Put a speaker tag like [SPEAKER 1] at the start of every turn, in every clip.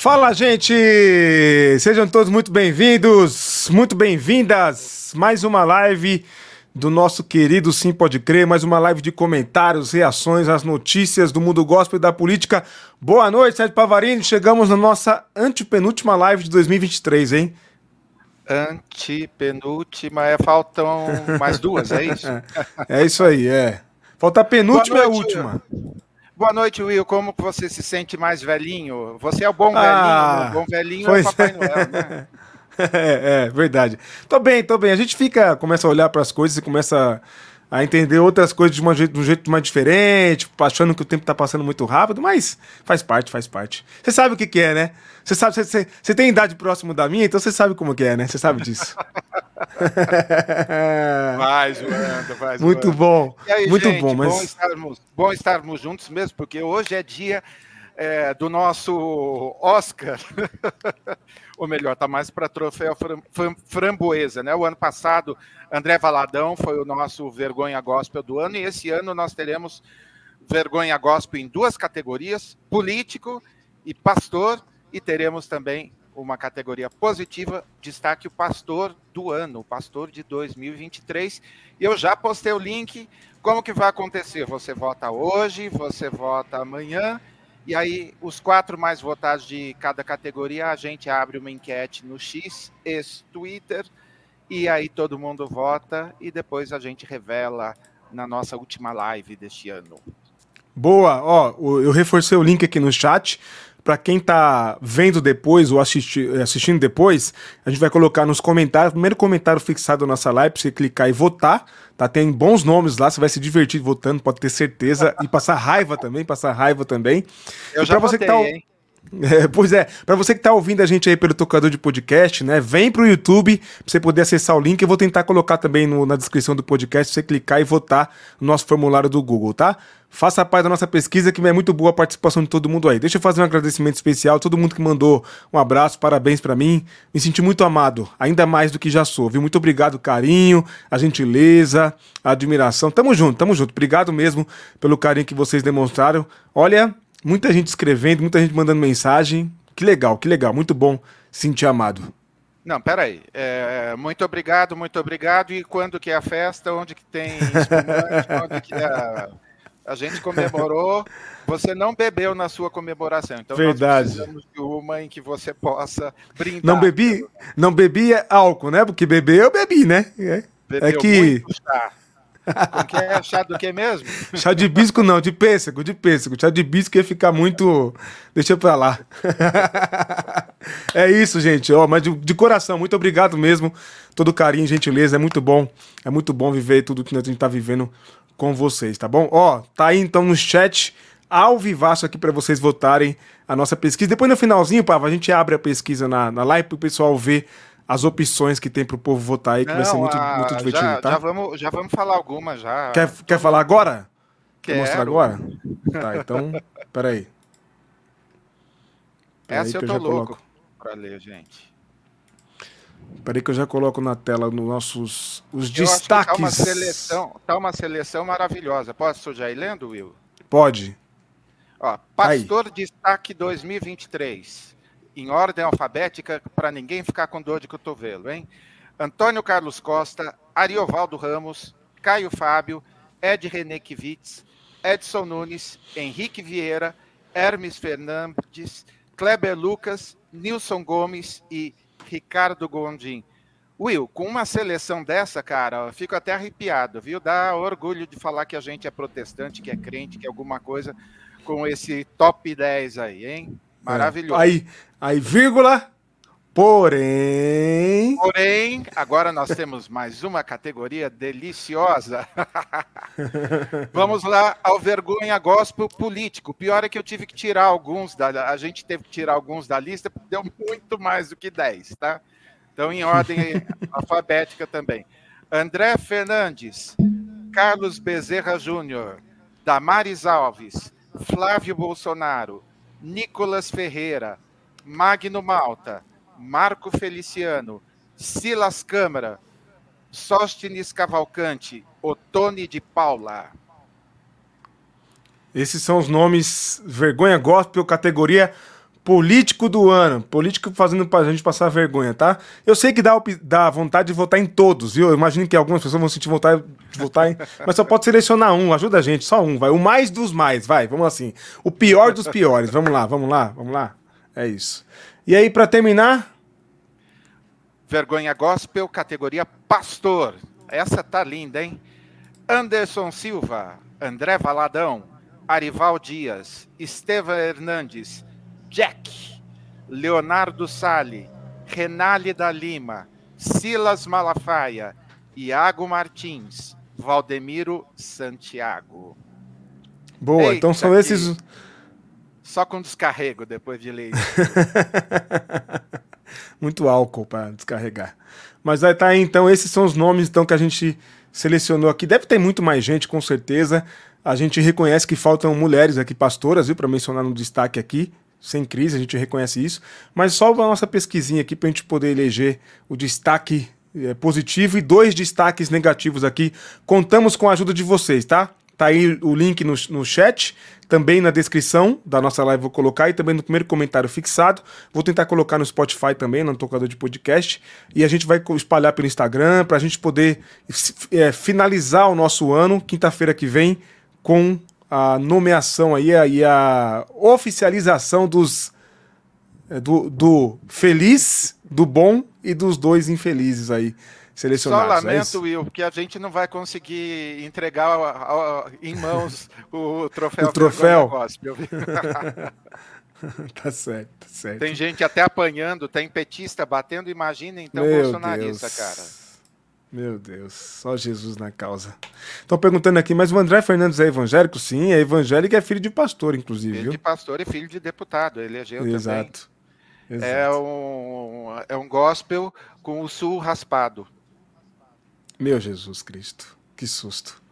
[SPEAKER 1] Fala, gente! Sejam todos muito bem-vindos, muito bem-vindas. Mais uma live do nosso querido Sim Pode Crer, mais uma live de comentários, reações às notícias do mundo gospel e da política. Boa noite, Sérgio Pavarini. Chegamos na nossa antepenúltima live de 2023, hein?
[SPEAKER 2] Antepenúltima, é, faltam mais duas, é isso?
[SPEAKER 1] é isso aí, é. Falta a penúltima e a última.
[SPEAKER 2] Boa noite, Will. Como você se sente mais velhinho? Você é o bom ah, velhinho, o bom velhinho é o Papai é. Noel, né?
[SPEAKER 1] É, é, verdade. Tô bem, tô bem. A gente fica, começa a olhar para as coisas e começa a entender outras coisas de, uma, de um jeito mais diferente, achando que o tempo tá passando muito rápido, mas faz parte, faz parte. Você sabe o que, que é, né? Você sabe, você, você tem idade próximo da minha, então você sabe como que é, né? Você sabe disso.
[SPEAKER 2] vai zoando, vai
[SPEAKER 1] Muito bom, aí, muito gente, bom. Mas...
[SPEAKER 2] Bom estarmos, bom estarmos juntos mesmo, porque hoje é dia é, do nosso Oscar. ou melhor, está mais para troféu framboesa, né? O ano passado, André Valadão foi o nosso vergonha gospel do ano, e esse ano nós teremos vergonha gospel em duas categorias, político e pastor, e teremos também uma categoria positiva, destaque o pastor do ano, o pastor de 2023. E eu já postei o link. Como que vai acontecer? Você vota hoje, você vota amanhã e aí, os quatro mais votados de cada categoria, a gente abre uma enquete no X, ex-Twitter, e aí todo mundo vota e depois a gente revela na nossa última live deste ano.
[SPEAKER 1] Boa, ó, eu reforcei o link aqui no chat para quem tá vendo depois ou assisti assistindo depois, a gente vai colocar nos comentários, primeiro comentário fixado da nossa live, para você clicar e votar, tá? Tem bons nomes lá, você vai se divertir votando, pode ter certeza, e passar raiva também, passar raiva também.
[SPEAKER 2] Eu e já
[SPEAKER 1] você
[SPEAKER 2] votei, que tá, hein?
[SPEAKER 1] É, pois é, para você que está ouvindo a gente aí pelo tocador de podcast, né? Vem pro YouTube pra você poder acessar o link. Eu vou tentar colocar também no, na descrição do podcast você clicar e votar no nosso formulário do Google, tá? Faça parte da nossa pesquisa, que é muito boa a participação de todo mundo aí. Deixa eu fazer um agradecimento especial a todo mundo que mandou um abraço, parabéns para mim. Me senti muito amado, ainda mais do que já sou, viu? Muito obrigado, carinho, a gentileza, a admiração. Tamo junto, tamo junto. Obrigado mesmo pelo carinho que vocês demonstraram. Olha, Muita gente escrevendo, muita gente mandando mensagem. Que legal, que legal. Muito bom sentir amado.
[SPEAKER 2] Não, peraí. É, muito obrigado, muito obrigado. E quando que é a festa? Onde que tem onde que é a... a gente comemorou. Você não bebeu na sua comemoração. Então
[SPEAKER 1] Verdade.
[SPEAKER 2] nós precisamos de uma em que você possa brindar.
[SPEAKER 1] Não bebi, não bebi álcool, né? Porque beber eu bebi, né? É,
[SPEAKER 2] é que como que é? Chá do que mesmo?
[SPEAKER 1] Chá de bisco não, de pêssego, de pêssego. Chá de bisco ia ficar muito. Deixa pra lá. é isso, gente. Ó, mas de, de, coração, muito obrigado mesmo. Todo carinho, gentileza. É muito bom. É muito bom viver tudo que a gente tá vivendo com vocês, tá bom? Ó, tá aí então no chat ao vivaço aqui para vocês votarem a nossa pesquisa. Depois no finalzinho, Pava, a gente abre a pesquisa na, na live pro pessoal ver as opções que tem para o povo votar aí, que Não, vai ser muito, a... muito divertido,
[SPEAKER 2] já,
[SPEAKER 1] tá?
[SPEAKER 2] Já vamos, já vamos falar algumas já.
[SPEAKER 1] Quer, quer falar agora? Quer mostrar agora? Tá, então, peraí.
[SPEAKER 2] peraí Essa eu tô eu louco para ler, gente.
[SPEAKER 1] Peraí que eu já coloco na tela nos nossos os eu destaques. tá
[SPEAKER 2] uma seleção, tá uma seleção maravilhosa. Posso já ir lendo, Will?
[SPEAKER 1] Pode.
[SPEAKER 2] Ó, Pastor Aí. Destaque 2023 em ordem alfabética para ninguém ficar com dor de cotovelo, hein? Antônio Carlos Costa, Ariovaldo Ramos, Caio Fábio, Ed René Kivitz, Edson Nunes, Henrique Vieira, Hermes Fernandes, Kleber Lucas, Nilson Gomes e Ricardo Gondim. Will, com uma seleção dessa, cara, fico até arrepiado, viu? Dá orgulho de falar que a gente é protestante, que é crente, que é alguma coisa com esse top 10 aí, hein? Maravilhoso.
[SPEAKER 1] É. Aí, aí, vírgula. Porém.
[SPEAKER 2] Porém, agora nós temos mais uma categoria deliciosa. Vamos lá ao vergonha gospel político. O pior é que eu tive que tirar alguns da. A gente teve que tirar alguns da lista, porque deu muito mais do que 10, tá? Então, em ordem alfabética também. André Fernandes, Carlos Bezerra Júnior, Damares Alves, Flávio Bolsonaro, Nicolas Ferreira, Magno Malta, Marco Feliciano, Silas Câmara, Sóstenes Cavalcante, Otone de Paula.
[SPEAKER 1] Esses são os nomes vergonha gospel, categoria Político do ano. Político fazendo pra gente passar vergonha, tá? Eu sei que dá, dá vontade de votar em todos, viu? Eu imagino que algumas pessoas vão sentir vontade de votar em. Mas só pode selecionar um, ajuda a gente, só um, vai. O mais dos mais, vai, vamos assim. O pior dos piores. Vamos lá, vamos lá, vamos lá. É isso. E aí, para terminar.
[SPEAKER 2] Vergonha Gospel, categoria Pastor. Essa tá linda, hein? Anderson Silva, André Valadão, Arival Dias, Estevam Hernandes, Jack, Leonardo Sale, Renale da Lima, Silas Malafaia, Iago Martins, Valdemiro Santiago.
[SPEAKER 1] Boa, Eita então são esses.
[SPEAKER 2] Só com descarrego depois de ler
[SPEAKER 1] Muito álcool para descarregar. Mas aí tá aí, então, esses são os nomes então que a gente selecionou aqui. Deve ter muito mais gente, com certeza. A gente reconhece que faltam mulheres aqui, pastoras, viu, para mencionar no destaque aqui sem crise, a gente reconhece isso, mas só a nossa pesquisinha aqui para a gente poder eleger o destaque é, positivo e dois destaques negativos aqui. Contamos com a ajuda de vocês, tá? Tá aí o link no, no chat, também na descrição da nossa live vou colocar e também no primeiro comentário fixado. Vou tentar colocar no Spotify também, no tocador de podcast. E a gente vai espalhar pelo Instagram para a gente poder é, finalizar o nosso ano, quinta-feira que vem, com a nomeação aí e a oficialização dos é, do, do feliz, do bom e dos dois infelizes aí selecionados.
[SPEAKER 2] Só é lamento, é Will, porque a gente não vai conseguir entregar em mãos o troféu.
[SPEAKER 1] O troféu. tá certo, tá certo.
[SPEAKER 2] Tem gente até apanhando, tem petista batendo, imagina então Meu bolsonarista, Deus. cara.
[SPEAKER 1] Meu Deus, só Jesus na causa. Estão perguntando aqui, mas o André Fernandes é evangélico? Sim, é evangélico e é filho de pastor, inclusive.
[SPEAKER 2] Filho viu? de pastor e filho de deputado, elegeu
[SPEAKER 1] Exato.
[SPEAKER 2] também. Exato. É um, é um gospel com o sul raspado.
[SPEAKER 1] Meu Jesus Cristo, que susto.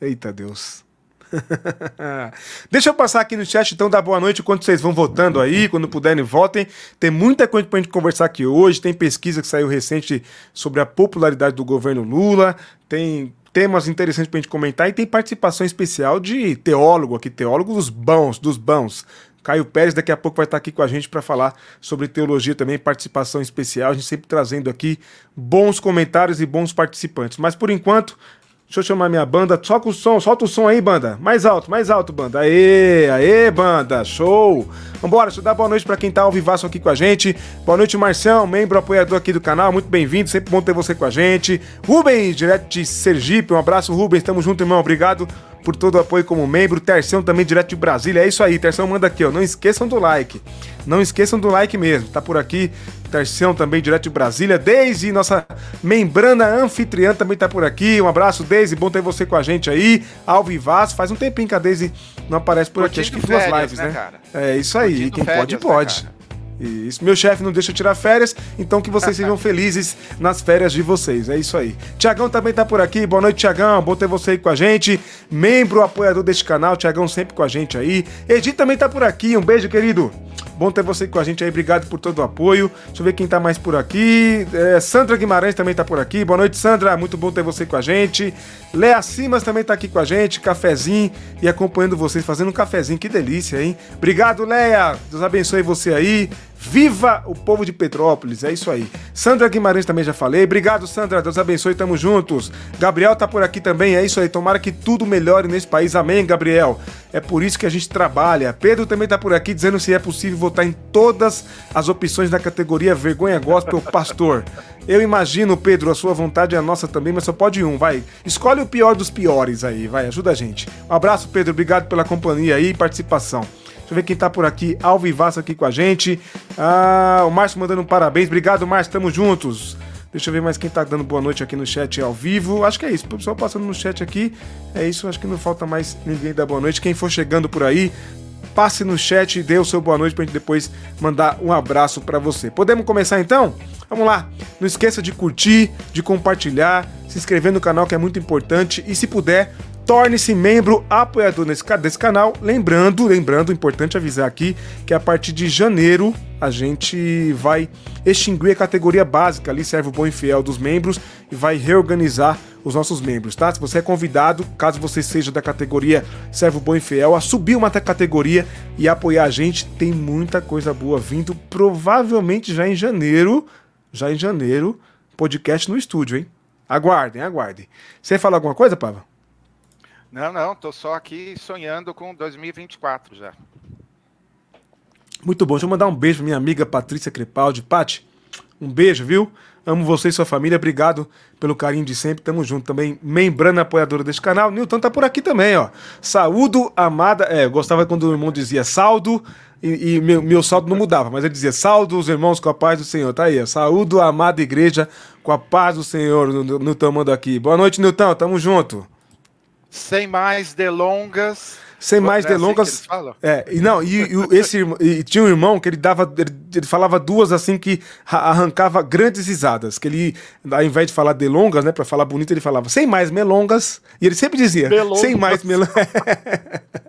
[SPEAKER 1] Eita Deus. Deixa eu passar aqui no chat, então, dar boa noite enquanto vocês vão votando aí. Quando puderem, votem. Tem muita coisa pra gente conversar aqui hoje. Tem pesquisa que saiu recente sobre a popularidade do governo Lula. Tem temas interessantes pra gente comentar. E tem participação especial de teólogo aqui, teólogo dos bons, dos bons. Caio Pérez daqui a pouco vai estar aqui com a gente para falar sobre teologia também, participação especial. A gente sempre trazendo aqui bons comentários e bons participantes. Mas por enquanto, Deixa eu chamar minha banda. Solta o som, solta o som aí, banda. Mais alto, mais alto, banda. Aê, aê, banda. Show. Vambora, deixa eu dar boa noite para quem tá ao vivaço aqui com a gente. Boa noite, Marcião, membro apoiador aqui do canal. Muito bem-vindo, sempre bom ter você com a gente. Rubens, direto de Sergipe. Um abraço, Rubens. Tamo junto, irmão. Obrigado por todo o apoio como membro. Terção também direto de Brasília. É isso aí, Terção manda aqui, ó. Não esqueçam do like. Não esqueçam do like mesmo. Tá por aqui. Terção também direto de Brasília. Deise, nossa membrana anfitriã também tá por aqui. Um abraço, Deise. Bom ter você com a gente aí. Ao vivaço. Faz um tempinho que a Deise não aparece por aqui. Acho que duas lives, né? né? É isso aí. Quem férias, pode, né, pode. Né, isso. Meu chefe não deixa eu tirar férias, então que vocês sejam felizes nas férias de vocês. É isso aí. Tiagão também tá por aqui. Boa noite, Tiagão. Bom ter você aí com a gente. Membro apoiador deste canal. Tiagão sempre com a gente aí. Edi também tá por aqui. Um beijo, querido. Bom ter você com a gente aí, obrigado por todo o apoio. Deixa eu ver quem tá mais por aqui. É, Sandra Guimarães também tá por aqui. Boa noite, Sandra. Muito bom ter você com a gente. Léa Simas também tá aqui com a gente. Cafezinho e acompanhando vocês, fazendo um cafezinho. Que delícia, hein? Obrigado, Léa. Deus abençoe você aí. Viva o povo de Petrópolis, é isso aí. Sandra Guimarães também já falei. Obrigado, Sandra. Deus abençoe, tamo juntos. Gabriel tá por aqui também, é isso aí. Tomara que tudo melhore nesse país. Amém, Gabriel. É por isso que a gente trabalha. Pedro também tá por aqui dizendo se é possível votar em todas as opções da categoria Vergonha Gospel Pastor. Eu imagino, Pedro, a sua vontade é a nossa também, mas só pode um, vai. Escolhe o pior dos piores aí, vai, ajuda a gente. Um abraço, Pedro, obrigado pela companhia aí e participação. Deixa eu ver quem tá por aqui, ao vivaço aqui com a gente. Ah, o Márcio mandando um parabéns. Obrigado, Márcio, tamo juntos. Deixa eu ver mais quem tá dando boa noite aqui no chat ao vivo. Acho que é isso. O pessoal passando no chat aqui. É isso, acho que não falta mais ninguém dar boa noite. Quem for chegando por aí, passe no chat e dê o seu boa noite pra gente depois mandar um abraço para você. Podemos começar então? Vamos lá. Não esqueça de curtir, de compartilhar, se inscrever no canal que é muito importante e se puder, torne-se membro apoiador nesse, desse canal. Lembrando, lembrando, importante avisar aqui que a partir de janeiro a gente vai extinguir a categoria básica, ali serve o bom e fiel dos membros e vai reorganizar os nossos membros, tá? Se você é convidado, caso você seja da categoria Servo Bom e Fiel, a subir uma categoria e apoiar a gente, tem muita coisa boa vindo, provavelmente já em janeiro, já em janeiro, podcast no estúdio, hein? Aguardem, aguardem. Você fala alguma coisa, Pava?
[SPEAKER 2] Não, não, tô só aqui sonhando com 2024 já.
[SPEAKER 1] Muito bom. Deixa eu mandar um beijo pra minha amiga Patrícia Crepaldi. Pati, um beijo, viu? Amo você e sua família. Obrigado pelo carinho de sempre. Tamo junto também. Membrana apoiadora deste canal. Newton tá por aqui também, ó. Saúdo, amada. É, eu gostava quando o irmão dizia saldo e, e meu, meu saldo não mudava, mas ele dizia saldo os irmãos com a paz do Senhor. Tá aí, ó. Saúdo, amada igreja com a paz do Senhor. Newton manda aqui. Boa noite, Newton. Tamo junto.
[SPEAKER 2] Sem mais delongas.
[SPEAKER 1] Sem mais é delongas. Assim é, e não, e, e esse e tinha um irmão que ele dava, ele, ele, falava duas assim que arrancava grandes risadas, que ele ao invés de falar delongas, né, para falar bonito, ele falava sem mais melongas, e ele sempre dizia, Belongas. sem mais melongas.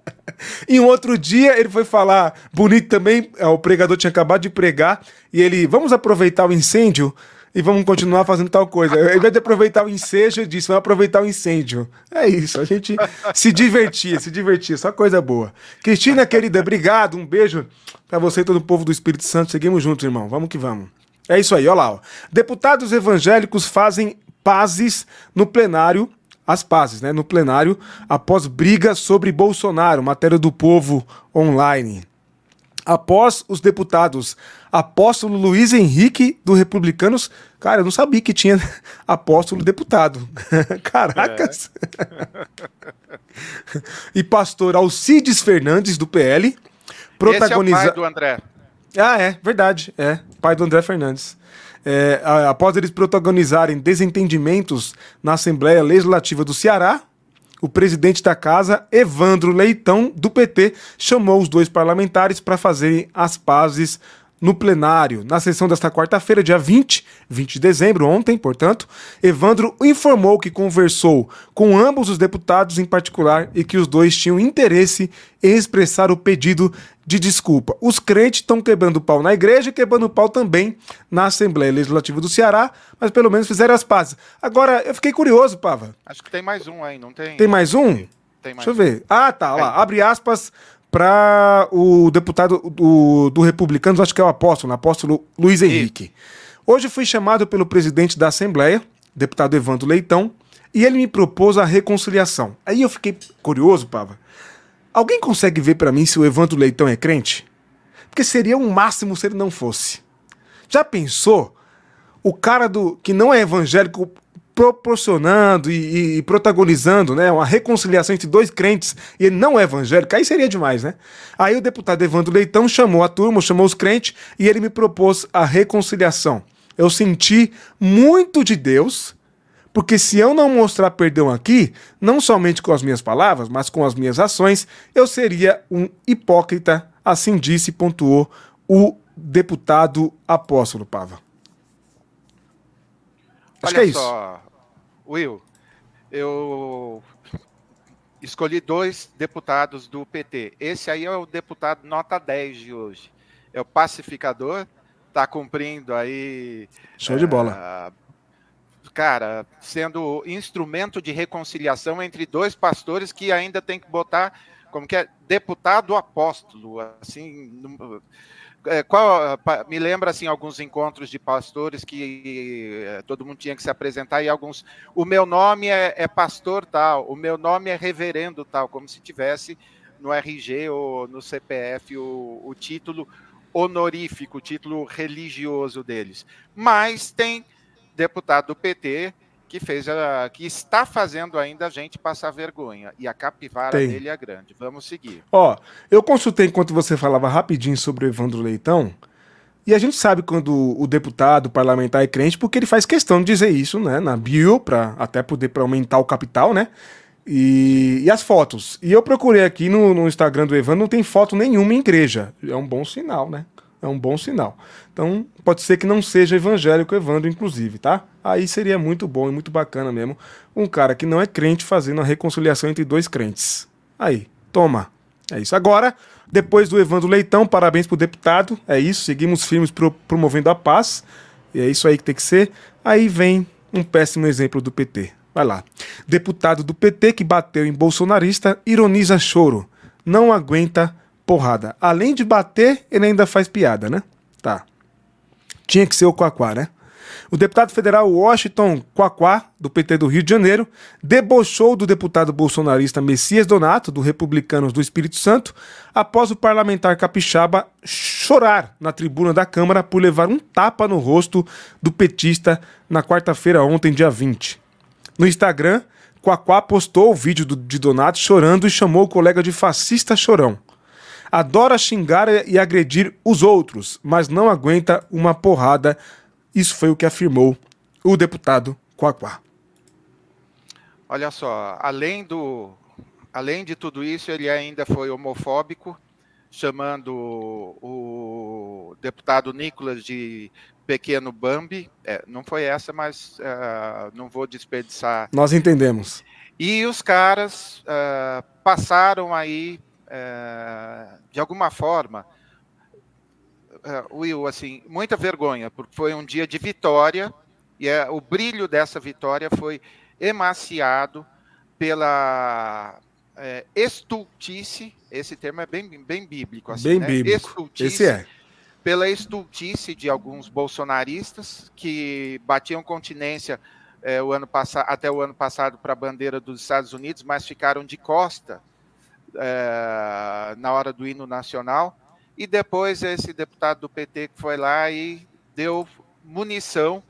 [SPEAKER 1] E um outro dia ele foi falar bonito também, é, o pregador tinha acabado de pregar, e ele, vamos aproveitar o incêndio e vamos continuar fazendo tal coisa. Ao invés de aproveitar o ensejo, eu disse, vamos aproveitar o incêndio. É isso, a gente se divertia, se divertia, só coisa boa. Cristina, querida, obrigado, um beijo para você e todo o povo do Espírito Santo. Seguimos juntos, irmão, vamos que vamos. É isso aí, olha lá. Ó. Deputados evangélicos fazem pazes no plenário as pazes, né, no plenário, após briga sobre Bolsonaro, matéria do povo online após os deputados apóstolo Luiz Henrique do Republicanos. Cara, eu não sabia que tinha apóstolo deputado. Caracas! É. e pastor Alcides Fernandes do PL.
[SPEAKER 2] Protagoniza... Esse é o pai do André.
[SPEAKER 1] Ah, é, verdade. É, pai do André Fernandes. É, após eles protagonizarem desentendimentos na Assembleia Legislativa do Ceará, o presidente da casa, Evandro Leitão, do PT, chamou os dois parlamentares para fazerem as pazes no plenário. Na sessão desta quarta-feira, dia 20, 20 de dezembro, ontem, portanto, Evandro informou que conversou com ambos os deputados em particular e que os dois tinham interesse em expressar o pedido de desculpa. Os crentes estão quebrando pau na igreja e quebrando pau também na Assembleia Legislativa do Ceará, mas pelo menos fizeram as pazes. Agora, eu fiquei curioso, Pava.
[SPEAKER 2] Acho que tem mais um aí, não tem?
[SPEAKER 1] Tem mais um? Tem mais Deixa eu ver. Ah, tá, lá. Abre aspas para o deputado do, do Republicanos, acho que é o apóstolo, o apóstolo Luiz Henrique. Hoje fui chamado pelo presidente da Assembleia, deputado Evandro Leitão, e ele me propôs a reconciliação. Aí eu fiquei curioso, Pava. Alguém consegue ver para mim se o Evandro Leitão é crente? Porque seria um máximo se ele não fosse. Já pensou? O cara do que não é evangélico proporcionando e, e, protagonizando né, uma reconciliação entre dois crentes e ele não é evangélico, aí seria demais, né? Aí o deputado Evandro Leitão chamou a turma, chamou os crentes e ele me propôs a reconciliação. Eu senti muito de Deus, porque se eu não mostrar perdão aqui, não somente com as minhas palavras, mas com as minhas ações, eu seria um hipócrita, assim disse e pontuou o deputado apóstolo Pava.
[SPEAKER 2] Acho Olha que é isso. Will, eu escolhi dois deputados do PT. Esse aí é o deputado nota 10 de hoje. É o pacificador, está cumprindo aí.
[SPEAKER 1] Show de bola.
[SPEAKER 2] Uh, cara, sendo instrumento de reconciliação entre dois pastores que ainda tem que botar como que é deputado apóstolo, assim, é, qual, me lembra assim alguns encontros de pastores que é, todo mundo tinha que se apresentar e alguns o meu nome é, é, pastor tal o meu nome é reverendo tal como se tivesse no RG ou no CPF o, o título honorífico o título religioso deles. Mas tem deputado do PT que fez a, que está fazendo ainda a gente passar vergonha. E a capivara Tem. dele é grande. Vamos seguir.
[SPEAKER 1] Ó, eu consultei enquanto você falava rapidinho sobre o Evandro Leitão. E a gente sabe quando o deputado, o parlamentar é crente, porque ele faz questão de dizer isso, né, na bio, para até poder pra aumentar o capital, né? E, e, as fotos. E eu procurei aqui no, no Instagram do Evandro, não tem foto nenhuma em igreja. É um bom sinal, né? É um bom sinal. Então, pode ser que não seja evangélico Evandro, inclusive, tá? Aí seria muito bom e muito bacana mesmo um cara que não é crente fazendo a reconciliação entre dois crentes. Aí, toma. É isso. Agora, depois do Evandro Leitão, parabéns pro deputado. É isso, seguimos firmes pro, promovendo a paz. E é isso aí que tem que ser. Aí vem um péssimo exemplo do PT. Vai lá. Deputado do PT que bateu em bolsonarista ironiza choro. Não aguenta porrada. Além de bater, ele ainda faz piada, né? Tá. Tinha que ser o Quaquá, né? O deputado federal Washington Quaquá, do PT do Rio de Janeiro, debochou do deputado bolsonarista Messias Donato, do Republicanos do Espírito Santo, após o parlamentar capixaba chorar na tribuna da Câmara por levar um tapa no rosto do petista na quarta-feira, ontem, dia 20. No Instagram, Quaquá postou o vídeo de Donato chorando e chamou o colega de fascista chorão. Adora xingar e agredir os outros, mas não aguenta uma porrada isso foi o que afirmou o deputado Quaquá.
[SPEAKER 2] Olha só, além do além de tudo isso, ele ainda foi homofóbico, chamando o deputado Nicolas de pequeno Bambi. É, não foi essa, mas uh, não vou desperdiçar.
[SPEAKER 1] Nós entendemos.
[SPEAKER 2] E os caras uh, passaram aí, uh, de alguma forma, uh, Will, assim, muita vergonha, porque foi um dia de vitória e é, o brilho dessa vitória foi emaciado pela é, estultice, esse termo é bem, bem bíblico.
[SPEAKER 1] Assim, bem né? bíblico, estultice, esse é.
[SPEAKER 2] Pela estultice de alguns bolsonaristas que batiam continência é, o ano até o ano passado para a bandeira dos Estados Unidos, mas ficaram de costa é, na hora do hino nacional e depois esse deputado do PT que foi lá e deu munição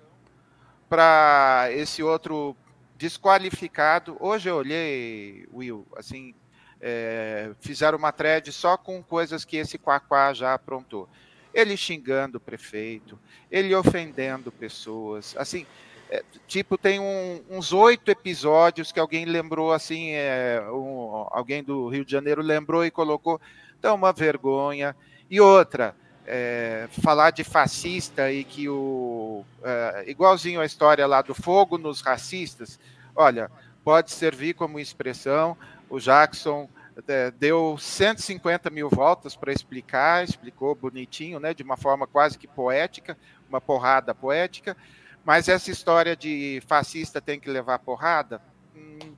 [SPEAKER 2] para esse outro desqualificado. Hoje eu olhei, Will, assim, é, fizeram uma thread só com coisas que esse Quaquá já aprontou. Ele xingando o prefeito, ele ofendendo pessoas, assim, é, tipo, tem um, uns oito episódios que alguém lembrou, assim, é, um, alguém do Rio de Janeiro lembrou e colocou. Então, uma vergonha. E outra, é, falar de fascista e que o. É, igualzinho a história lá do fogo nos racistas, olha, pode servir como expressão. O Jackson é, deu 150 mil voltas para explicar, explicou bonitinho, né, de uma forma quase que poética, uma porrada poética. Mas essa história de fascista tem que levar porrada, hum,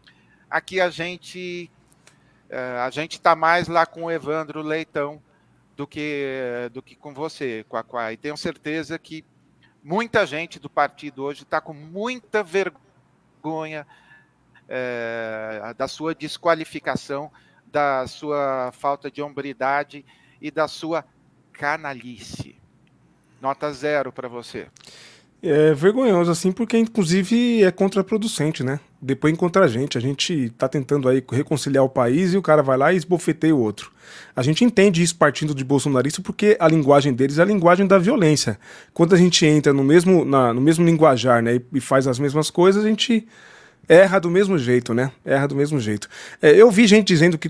[SPEAKER 2] aqui a gente é, a gente está mais lá com o Evandro Leitão do que, do que com você, Quaquá. E tenho certeza que muita gente do partido hoje está com muita vergonha é, da sua desqualificação, da sua falta de hombridade e da sua canalice. Nota zero para você.
[SPEAKER 1] É vergonhoso, assim, porque inclusive é contraproducente, né? Depois contra a gente. A gente tá tentando aí reconciliar o país e o cara vai lá e esbofeteia o outro. A gente entende isso partindo de bolsonarista porque a linguagem deles é a linguagem da violência. Quando a gente entra no mesmo, na, no mesmo linguajar, né, e faz as mesmas coisas, a gente erra do mesmo jeito, né? Erra do mesmo jeito. É, eu vi gente dizendo que,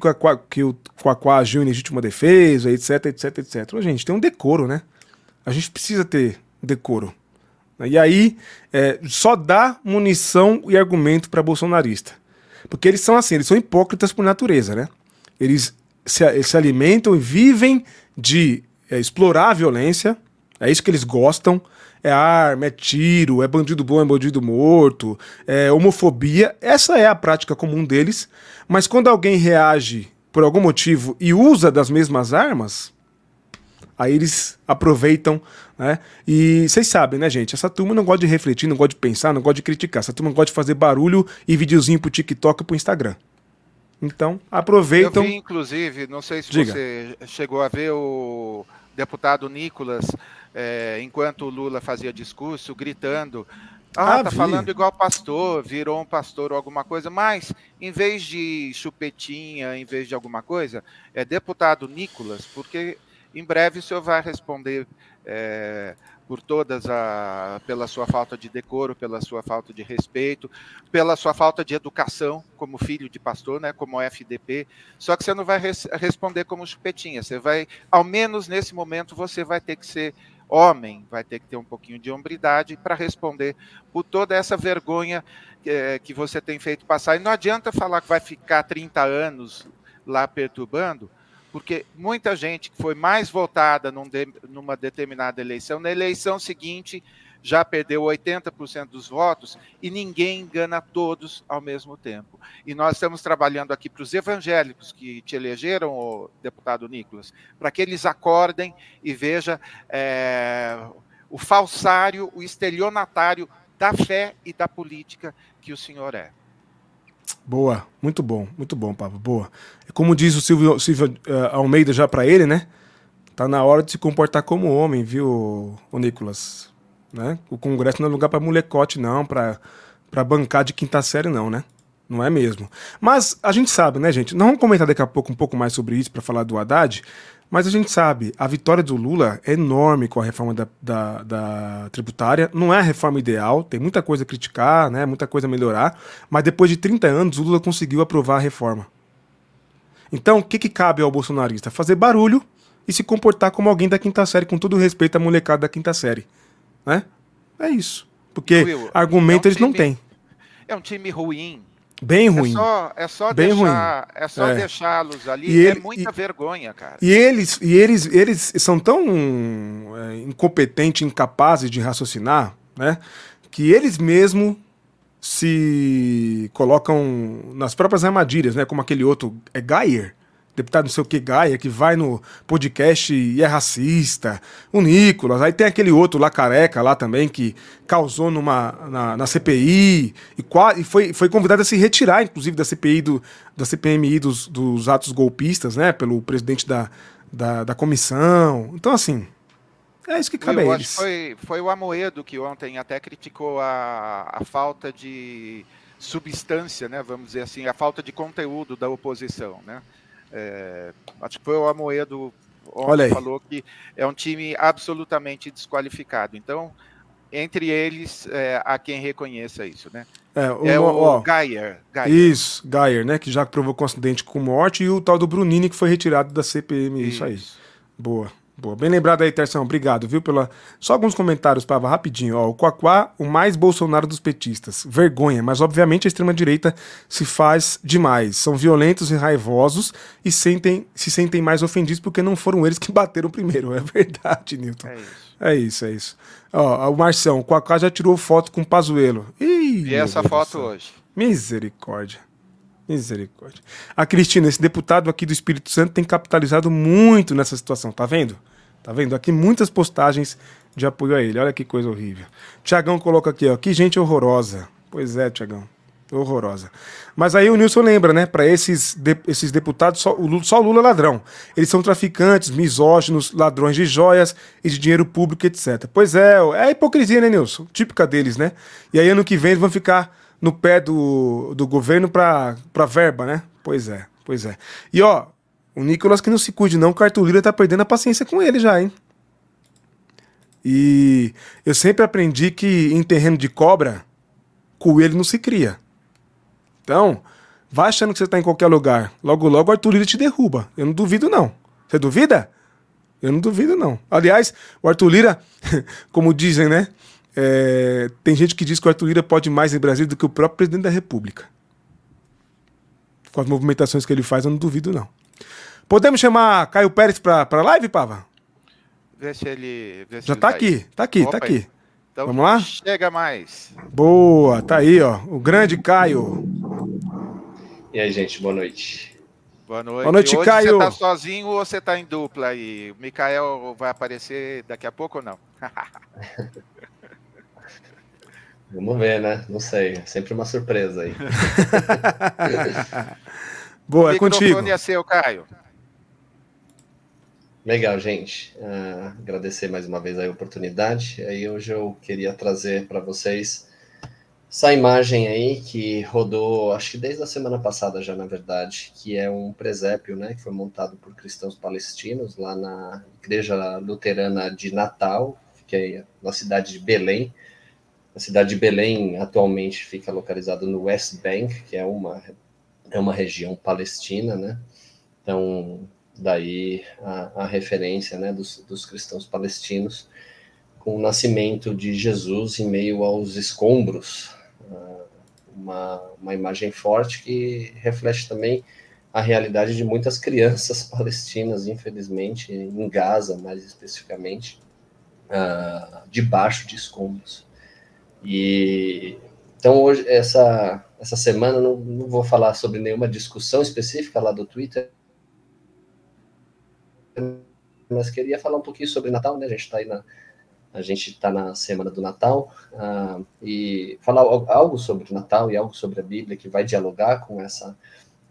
[SPEAKER 1] que o Quaquá agiu em legítima defesa, etc, etc, etc. Mas, gente, tem um decoro, né? A gente precisa ter decoro. E aí é, só dá munição e argumento para bolsonarista. Porque eles são assim, eles são hipócritas por natureza, né? Eles se, se alimentam e vivem de é, explorar a violência, é isso que eles gostam. É arma, é tiro, é bandido bom, é bandido morto, é homofobia. Essa é a prática comum deles. Mas quando alguém reage por algum motivo e usa das mesmas armas, aí eles aproveitam né? E vocês sabem, né, gente? Essa turma não gosta de refletir, não gosta de pensar, não gosta de criticar. Essa turma gosta de fazer barulho e videozinho pro TikTok e pro Instagram. Então, aproveitam.
[SPEAKER 2] Eu vi, inclusive, não sei se Diga. você chegou a ver o deputado Nicolas, é, enquanto o Lula fazia discurso, gritando. Ah, ah tá vi. falando igual pastor, virou um pastor ou alguma coisa, mas em vez de chupetinha, em vez de alguma coisa, é deputado Nicolas, porque em breve o senhor vai responder é, por todas a, pela sua falta de decoro, pela sua falta de respeito, pela sua falta de educação como filho de pastor, né, como FDP. Só que você não vai res, responder como chupetinha. Você vai, ao menos nesse momento, você vai ter que ser homem, vai ter que ter um pouquinho de hombridade para responder por toda essa vergonha é, que você tem feito passar. E não adianta falar que vai ficar 30 anos lá perturbando, porque muita gente que foi mais votada num de, numa determinada eleição, na eleição seguinte já perdeu 80% dos votos e ninguém engana todos ao mesmo tempo. E nós estamos trabalhando aqui para os evangélicos que te elegeram, o deputado Nicolas, para que eles acordem e vejam é, o falsário, o estelionatário da fé e da política que o senhor é.
[SPEAKER 1] Boa, muito bom, muito bom, Pablo, boa. Como diz o Silvio, Silvio uh, Almeida já para ele, né? Tá na hora de se comportar como homem, viu, o Nicolas? Né? O Congresso não é lugar para molecote, não, para bancar de quinta série, não, né? Não é mesmo. Mas a gente sabe, né, gente? Não vamos comentar daqui a pouco um pouco mais sobre isso para falar do Haddad, mas a gente sabe, a vitória do Lula é enorme com a reforma da, da, da, tributária. Não é a reforma ideal, tem muita coisa a criticar, né, muita coisa a melhorar, mas depois de 30 anos o Lula conseguiu aprovar a reforma. Então, o que, que cabe ao bolsonarista? Fazer barulho e se comportar como alguém da quinta série, com todo respeito à molecada da quinta série. Né? É isso. Porque Will, argumento é um eles time, não têm.
[SPEAKER 2] É um time ruim,
[SPEAKER 1] Bem é ruim.
[SPEAKER 2] É só, é só Bem deixar, ruim. É só é. deixá-los ali. E é ele, muita e, vergonha, cara.
[SPEAKER 1] E eles, e eles, eles são tão é, incompetentes, incapazes de raciocinar, né? Que eles mesmos se colocam nas próprias armadilhas, né? Como aquele outro é Geyer, deputado não sei o que Gaia, que vai no podcast e é racista, o Nicolas, aí tem aquele outro lá careca lá também, que causou numa, na, na CPI e, e, foi, foi convidado a se retirar, inclusive, da CPI, do, da CPMI dos, dos atos golpistas, né, pelo presidente da, da, da comissão. Então, assim, é isso que cabe
[SPEAKER 2] Eu
[SPEAKER 1] a eles.
[SPEAKER 2] Foi, foi o Amoedo que ontem até criticou a, a falta de substância, né, vamos dizer assim, a falta de conteúdo da oposição, né? É, acho que foi o Amoedo ontem falou que é um time absolutamente desqualificado. Então, entre eles, é, há quem reconheça isso, né?
[SPEAKER 1] É, o, é o ó, Geyer, Geyer. Isso, Geyer, né? Que já provocou um acidente com morte, e o tal do Brunini, que foi retirado da CPM. Isso, isso aí. Boa. Boa, bem lembrado aí, Terção. Obrigado, viu? Pela... Só alguns comentários, Pava, rapidinho. Ó, o Quaquá, o mais Bolsonaro dos petistas. Vergonha, mas obviamente a extrema-direita se faz demais. São violentos e raivosos e sentem, se sentem mais ofendidos porque não foram eles que bateram primeiro. É verdade, Newton. É isso. É isso, é isso. Ó, o Marção, o Quaquá já tirou foto com o Pazuelo.
[SPEAKER 2] Ih, e essa foto hoje.
[SPEAKER 1] Misericórdia. Misericórdia. A Cristina, esse deputado aqui do Espírito Santo tem capitalizado muito nessa situação, tá vendo? Tá vendo? Aqui muitas postagens de apoio a ele. Olha que coisa horrível. Tiagão coloca aqui, ó. Que gente horrorosa. Pois é, Tiagão. Horrorosa. Mas aí o Nilson lembra, né? Para esses, de, esses deputados, só o, Lula, só o Lula é ladrão. Eles são traficantes, misóginos, ladrões de joias e de dinheiro público, etc. Pois é, é a hipocrisia, né, Nilson? Típica deles, né? E aí ano que vem eles vão ficar no pé do, do governo para verba, né? Pois é, pois é. E ó, o Nicolas que não se cuide não, o Cartolira tá perdendo a paciência com ele já, hein? E eu sempre aprendi que em terreno de cobra, coelho não se cria. Então, vai achando que você está em qualquer lugar. Logo, logo o Arthur Lira te derruba. Eu não duvido, não. Você duvida? Eu não duvido, não. Aliás, o Arthur Lira, como dizem, né? É, tem gente que diz que o Arthur Lira pode mais em Brasília do que o próprio presidente da República. Com as movimentações que ele faz, eu não duvido, não. Podemos chamar Caio Pérez para a live, Pava?
[SPEAKER 2] Vê se ele. Vê se
[SPEAKER 1] Já
[SPEAKER 2] ele
[SPEAKER 1] tá, tá aqui, tá aqui, Opa, tá aqui. Então, Vamos lá?
[SPEAKER 2] Chega mais.
[SPEAKER 1] Boa, tá aí, ó. O grande Caio.
[SPEAKER 3] E aí, gente, boa noite.
[SPEAKER 2] Boa noite. Boa noite, Hoje Caio. Você tá sozinho ou você tá em dupla aí? O Mikael vai aparecer daqui a pouco ou não?
[SPEAKER 3] Vamos ver, né? Não sei. É sempre uma surpresa aí.
[SPEAKER 1] Boa, é contigo. O
[SPEAKER 2] é seu, Caio.
[SPEAKER 3] Legal, gente. Uh, agradecer mais uma vez a oportunidade. Aí hoje eu queria trazer para vocês essa imagem aí que rodou, acho que desde a semana passada já, na verdade, que é um presépio, né, que foi montado por cristãos palestinos lá na Igreja Luterana de Natal, que é na cidade de Belém. A cidade de Belém atualmente fica localizada no West Bank, que é uma, é uma região palestina, né? Então, daí a, a referência né, dos, dos cristãos palestinos com o nascimento de Jesus em meio aos escombros, ah, uma, uma imagem forte que reflete também a realidade de muitas crianças palestinas, infelizmente, em Gaza, mais especificamente, uh, debaixo de escombros. E então hoje essa essa semana não, não vou falar sobre nenhuma discussão específica lá do Twitter, mas queria falar um pouquinho sobre Natal, né? A gente está aí na a gente está na semana do Natal uh, e falar algo sobre Natal e algo sobre a Bíblia que vai dialogar com essa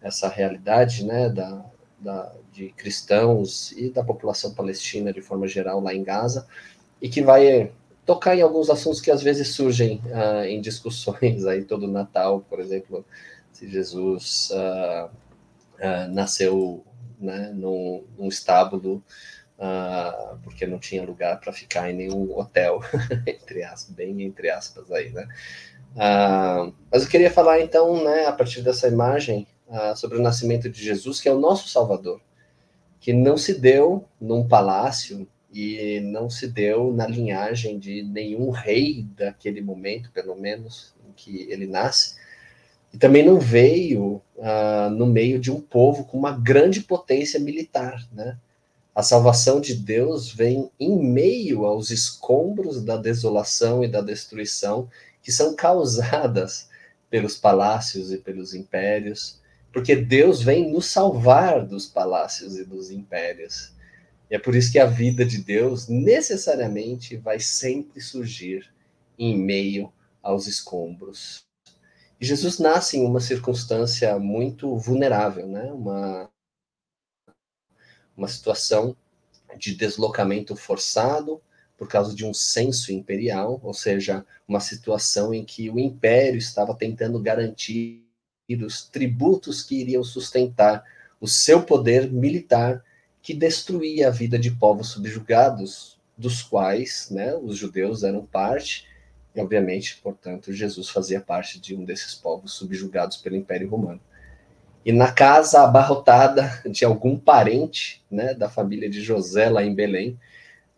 [SPEAKER 3] essa realidade, né? Da, da de cristãos e da população palestina de forma geral lá em Gaza e que vai tocar em alguns assuntos que às vezes surgem uh, em discussões aí todo Natal, por exemplo, se Jesus uh, uh, nasceu né, num, num estábulo porque não tinha lugar para ficar em nenhum hotel, entre aspas, bem entre aspas aí, né? mas eu queria falar então, né, a partir dessa imagem, sobre o nascimento de Jesus, que é o nosso Salvador, que não se deu num palácio, e não se deu na linhagem de nenhum rei daquele momento, pelo menos, em que ele nasce, e também não veio uh, no meio de um povo com uma grande potência militar, né? A salvação de Deus vem em meio aos escombros da desolação e da destruição que são causadas pelos palácios e pelos impérios, porque Deus vem nos salvar dos palácios e dos impérios. E é por isso que a vida de Deus necessariamente vai sempre surgir em meio aos escombros. E Jesus nasce em uma circunstância muito vulnerável, né? Uma uma situação de deslocamento forçado por causa de um censo imperial, ou seja, uma situação em que o império estava tentando garantir os tributos que iriam sustentar o seu poder militar que destruía a vida de povos subjugados, dos quais né, os judeus eram parte, e obviamente, portanto, Jesus fazia parte de um desses povos subjugados pelo Império Romano. E na casa abarrotada de algum parente né, da família de José, lá em Belém,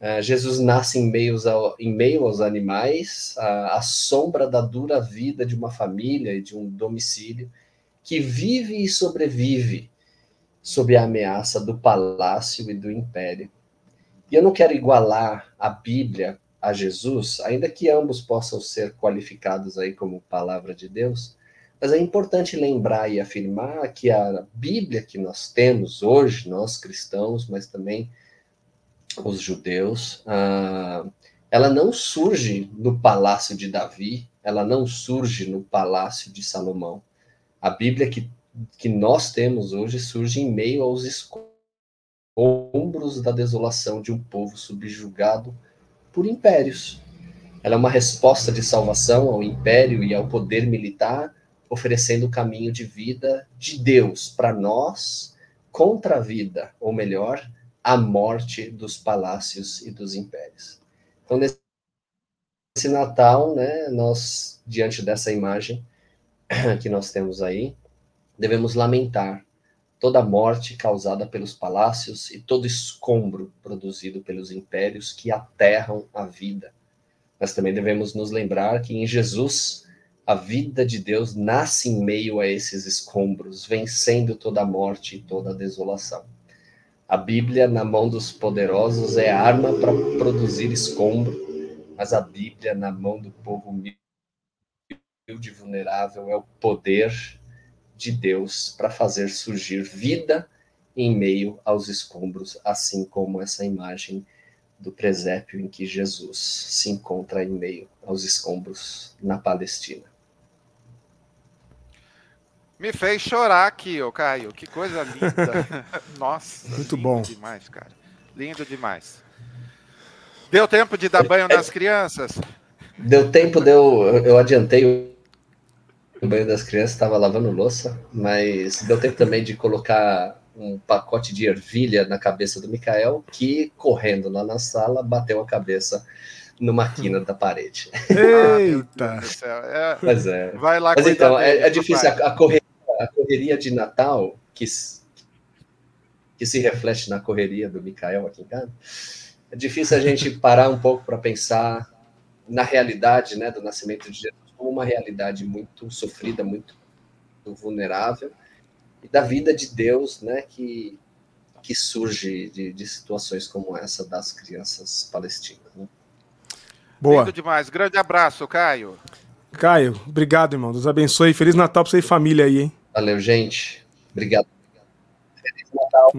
[SPEAKER 3] uh, Jesus nasce em, meios ao, em meio aos animais, à sombra da dura vida de uma família e de um domicílio que vive e sobrevive sob a ameaça do palácio e do império. E eu não quero igualar a Bíblia a Jesus, ainda que ambos possam ser qualificados aí como palavra de Deus, mas é importante lembrar e afirmar que a Bíblia que nós temos hoje, nós cristãos, mas também os judeus, ah, ela não surge no palácio de Davi, ela não surge no palácio de Salomão. A Bíblia que que nós temos hoje surge em meio aos escombros da desolação de um povo subjugado por impérios. Ela é uma resposta de salvação ao império e ao poder militar, oferecendo o caminho de vida de Deus para nós contra a vida, ou melhor, a morte dos palácios e dos impérios. Então, nesse Natal, né, nós, diante dessa imagem que nós temos aí, devemos lamentar toda a morte causada pelos palácios e todo escombro produzido pelos impérios que aterram a vida. Mas também devemos nos lembrar que em Jesus a vida de Deus nasce em meio a esses escombros, vencendo toda a morte e toda a desolação. A Bíblia, na mão dos poderosos, é arma para produzir escombro, mas a Bíblia, na mão do povo humilde e vulnerável, é o poder de Deus para fazer surgir vida em meio aos escombros, assim como essa imagem do presépio em que Jesus se encontra em meio aos escombros na Palestina.
[SPEAKER 2] Me fez chorar aqui, ô Caio. Que coisa linda. Nossa.
[SPEAKER 1] Muito bom.
[SPEAKER 2] demais, cara. Lindo demais. Deu tempo de dar banho nas crianças?
[SPEAKER 3] Deu tempo, deu. Eu adiantei o banho das crianças, estava lavando louça, mas deu tempo também de colocar um pacote de ervilha na cabeça do Mikael, que, correndo lá na sala, bateu a cabeça numa quina da parede.
[SPEAKER 1] Eita!
[SPEAKER 3] ah, é, mas é.
[SPEAKER 2] Vai lá
[SPEAKER 3] Mas então, é, é, difícil. A, a, correria, a, correria, de Natal, que, que se reflete na correria do Mikael aqui em casa, é difícil a gente parar um pouco para pensar na realidade né, do nascimento de Jesus uma realidade muito sofrida, muito vulnerável, e da vida de Deus, né, que, que surge de, de situações como essa das crianças palestinas. Né?
[SPEAKER 1] Boa.
[SPEAKER 2] Lindo demais. Grande abraço, Caio.
[SPEAKER 1] Caio, obrigado, irmão. Deus abençoe. Feliz Natal pra você e família aí, hein?
[SPEAKER 3] Valeu, gente. Obrigado. Feliz Natal.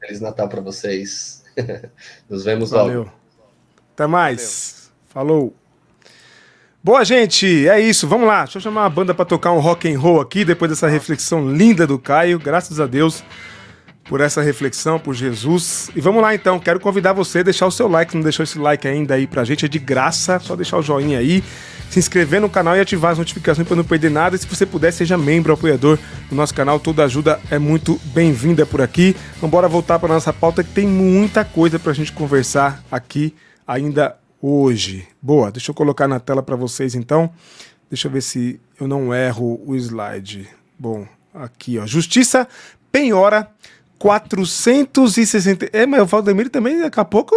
[SPEAKER 3] Feliz Natal para vocês. Nos vemos
[SPEAKER 1] Valeu.
[SPEAKER 3] logo.
[SPEAKER 1] Até mais. Valeu. Falou. Boa, gente, é isso. Vamos lá. Deixa eu chamar a banda para tocar um rock and roll aqui depois dessa reflexão linda do Caio. Graças a Deus por essa reflexão, por Jesus. E vamos lá então. Quero convidar você a deixar o seu like, se não deixou esse like ainda aí pra gente, é de graça. Só deixar o joinha aí, se inscrever no canal e ativar as notificações para não perder nada. E se você puder, seja membro, apoiador do nosso canal. Toda ajuda é muito bem-vinda por aqui. Então bora voltar para nossa pauta que tem muita coisa pra gente conversar aqui ainda hoje. Boa, deixa eu colocar na tela para vocês então. Deixa eu ver se eu não erro o slide. Bom, aqui ó, Justiça penhora 460. É, mas o Valdemir também daqui a pouco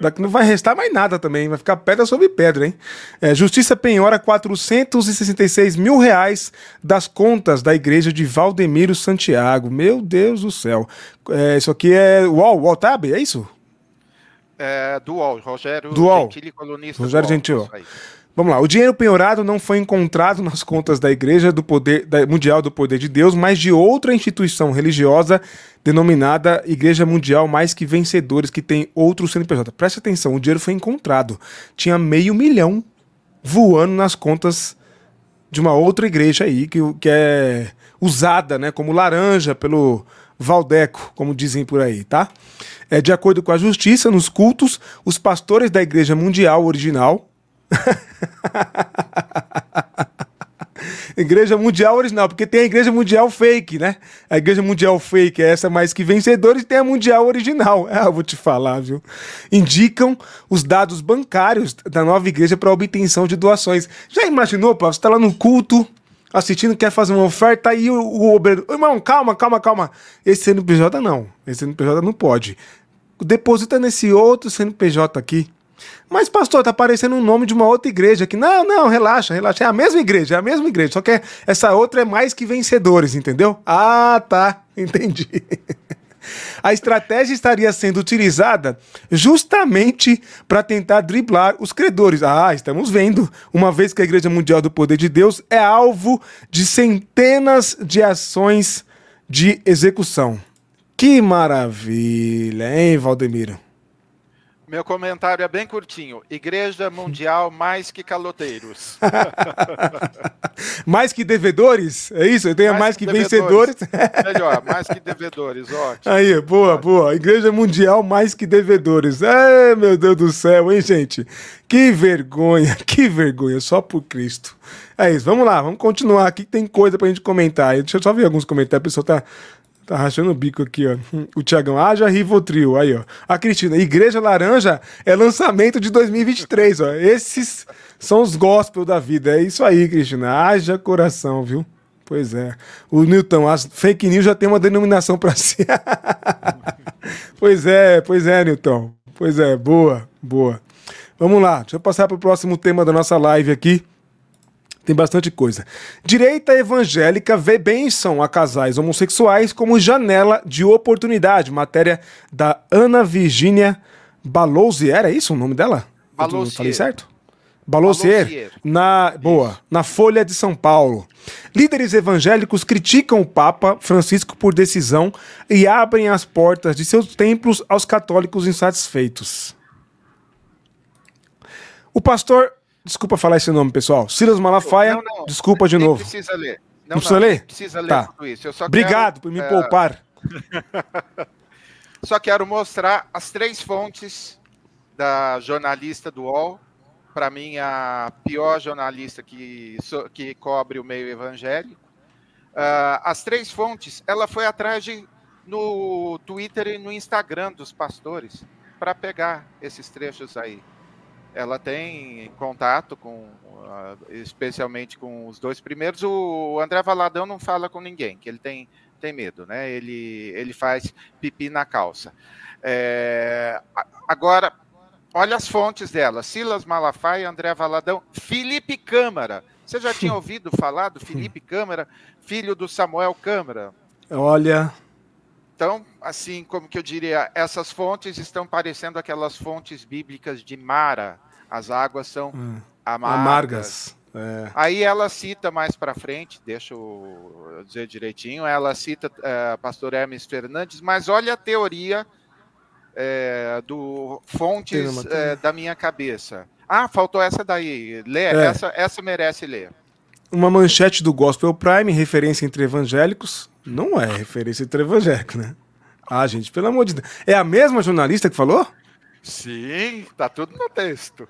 [SPEAKER 1] Daqui não vai restar mais nada também, vai ficar pedra sobre pedra, hein? É, Justiça penhora 466 mil reais das contas da igreja de Valdemiro Santiago. Meu Deus do céu. É, isso aqui é UOL, UOL Tab, é isso?
[SPEAKER 2] É, do UOL, Rogério
[SPEAKER 1] do UOL.
[SPEAKER 2] Gentili, colunista
[SPEAKER 1] Rogério
[SPEAKER 2] aí.
[SPEAKER 1] Vamos lá. O dinheiro penhorado não foi encontrado nas contas da Igreja do Poder da Mundial do Poder de Deus, mas de outra instituição religiosa denominada Igreja Mundial Mais que Vencedores, que tem outro CNPJ. Preste atenção, o dinheiro foi encontrado. Tinha meio milhão voando nas contas de uma outra igreja aí, que, que é usada né, como laranja pelo Valdeco, como dizem por aí, tá? É, de acordo com a justiça, nos cultos, os pastores da Igreja Mundial original, igreja Mundial original, porque tem a Igreja Mundial fake, né? A Igreja Mundial fake é essa mais que vencedores, tem a Mundial original. Eu vou te falar, viu? Indicam os dados bancários da nova igreja para obtenção de doações. Já imaginou, pá? Você tá lá no culto, assistindo, quer fazer uma oferta, aí o, o obreiro. Irmão, calma, calma, calma. Esse CNPJ não. Esse CNPJ não pode. Deposita nesse outro CNPJ aqui. Mas, pastor, tá aparecendo um nome de uma outra igreja aqui. Não, não, relaxa, relaxa. É a mesma igreja, é a mesma igreja. Só que essa outra é mais que vencedores, entendeu? Ah, tá. Entendi. A estratégia estaria sendo utilizada justamente para tentar driblar os credores. Ah, estamos vendo. Uma vez que a Igreja Mundial do Poder de Deus é alvo de centenas de ações de execução. Que maravilha, hein, Valdemiro?
[SPEAKER 2] Meu comentário é bem curtinho. Igreja Mundial mais que caloteiros.
[SPEAKER 1] mais que devedores? É isso? Eu tenho mais, mais que, que vencedores.
[SPEAKER 2] Melhor, mais que devedores, ótimo.
[SPEAKER 1] Aí, boa, ótimo. boa. Igreja Mundial mais que devedores. É, meu Deus do céu, hein, gente? Que vergonha, que vergonha, só por Cristo. É isso, vamos lá, vamos continuar aqui, tem coisa pra gente comentar. Deixa eu só ver alguns comentários, a pessoa tá Tá rachando o bico aqui, ó. O Tiagão, haja Rivotril. Aí, ó. A Cristina, Igreja Laranja é lançamento de 2023, ó. Esses são os gospel da vida. É isso aí, Cristina. Haja coração, viu? Pois é. O Newton, as fake news já tem uma denominação para si. pois é, pois é, Newton. Pois é, boa, boa. Vamos lá, deixa eu passar para o próximo tema da nossa live aqui. Tem bastante coisa. Direita evangélica vê bênção a casais homossexuais como janela de oportunidade. Matéria da Ana Virginia Balousier, é isso o nome dela?
[SPEAKER 2] Balousier.
[SPEAKER 1] Falei certo? Balousier. Na, boa, na Folha de São Paulo. Líderes evangélicos criticam o Papa Francisco por decisão e abrem as portas de seus templos aos católicos insatisfeitos. O pastor Desculpa falar esse nome, pessoal. Silas Malafaia, não, não, desculpa de novo.
[SPEAKER 2] precisa ler.
[SPEAKER 1] Não, não precisa ler?
[SPEAKER 2] precisa ler
[SPEAKER 1] tá.
[SPEAKER 2] tudo isso.
[SPEAKER 1] Obrigado
[SPEAKER 2] quero,
[SPEAKER 1] por me é... poupar.
[SPEAKER 2] só quero mostrar as três fontes da jornalista do UOL. Para mim, a pior jornalista que, que cobre o meio evangélico. Uh, as três fontes, ela foi atrás de, no Twitter e no Instagram dos pastores para pegar esses trechos aí ela tem contato com, especialmente com os dois primeiros. O André Valadão não fala com ninguém, que ele tem, tem medo, né? Ele, ele faz pipi na calça. É, agora, olha as fontes dela: Silas Malafaia, André Valadão, Felipe Câmara. Você já tinha ouvido falar do Felipe Câmara, filho do Samuel Câmara?
[SPEAKER 1] Olha.
[SPEAKER 2] Então, assim, como que eu diria, essas fontes estão parecendo aquelas fontes bíblicas de Mara, As águas são hum. amargas.
[SPEAKER 1] amargas.
[SPEAKER 2] É. Aí ela cita mais para frente, deixa eu dizer direitinho, ela cita é, pastor Hermes Fernandes, mas olha a teoria é, do fontes é, da minha cabeça. Ah, faltou essa daí. Lê, é. essa, essa merece ler.
[SPEAKER 1] Uma manchete do Gospel Prime, referência entre evangélicos. Não é referência entre evangélicos, né? Ah, gente, pelo amor de Deus. É a mesma jornalista que falou?
[SPEAKER 2] Sim, tá tudo no texto.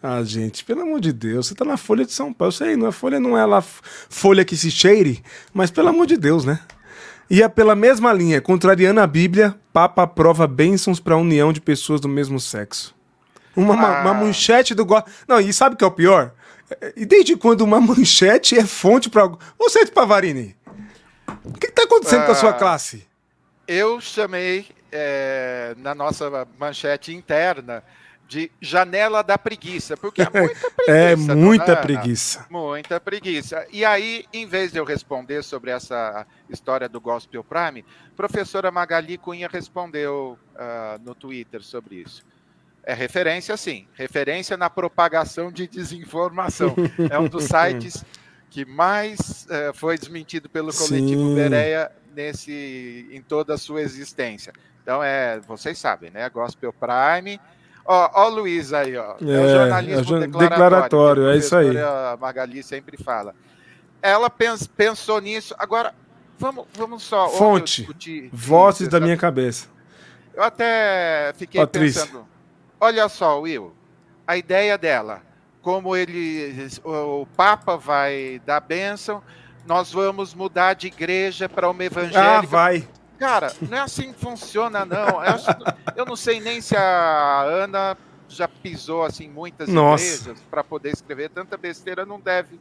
[SPEAKER 1] Ah, gente, pelo amor de Deus, você tá na Folha de São Paulo. Eu sei, não é Folha, não é lá Folha que se cheire, mas pelo amor de Deus, né? E é pela mesma linha, contrariando a Bíblia, Papa aprova bênçãos para a união de pessoas do mesmo sexo. Uma, ah. uma manchete do. Go... Não, e sabe o que é o pior? E desde quando uma manchete é fonte para. Você, Pavarini, o que está acontecendo ah. com a sua ah. classe?
[SPEAKER 2] Eu chamei é, na nossa manchete interna de janela da preguiça, porque é muita preguiça.
[SPEAKER 1] é muita preguiça.
[SPEAKER 2] Muita preguiça. E aí, em vez de eu responder sobre essa história do Gospel Prime, professora Magali Cunha respondeu uh, no Twitter sobre isso. É referência, sim. Referência na propagação de desinformação. É um dos sites que mais uh, foi desmentido pelo coletivo sim. Bereia nesse, em toda a sua existência. Então, é, vocês sabem, né? Gospel Prime Ó, ó o Luiz aí, ó. É, é o jornalismo é, declaratório, declaratório
[SPEAKER 1] é isso aí.
[SPEAKER 2] A Magali sempre fala. Ela pens, pensou nisso. Agora, vamos, vamos só.
[SPEAKER 1] Fonte. Vozes da minha cabeça.
[SPEAKER 2] Eu até fiquei pensando. Olha só, Will. A ideia dela. Como ele, o Papa vai dar bênção, nós vamos mudar de igreja para uma evangélica. Ah,
[SPEAKER 1] vai.
[SPEAKER 2] Cara, não é assim que funciona, não. Eu, acho, eu não sei nem se a Ana já pisou assim muitas Nossa. empresas para poder escrever tanta besteira, não deve,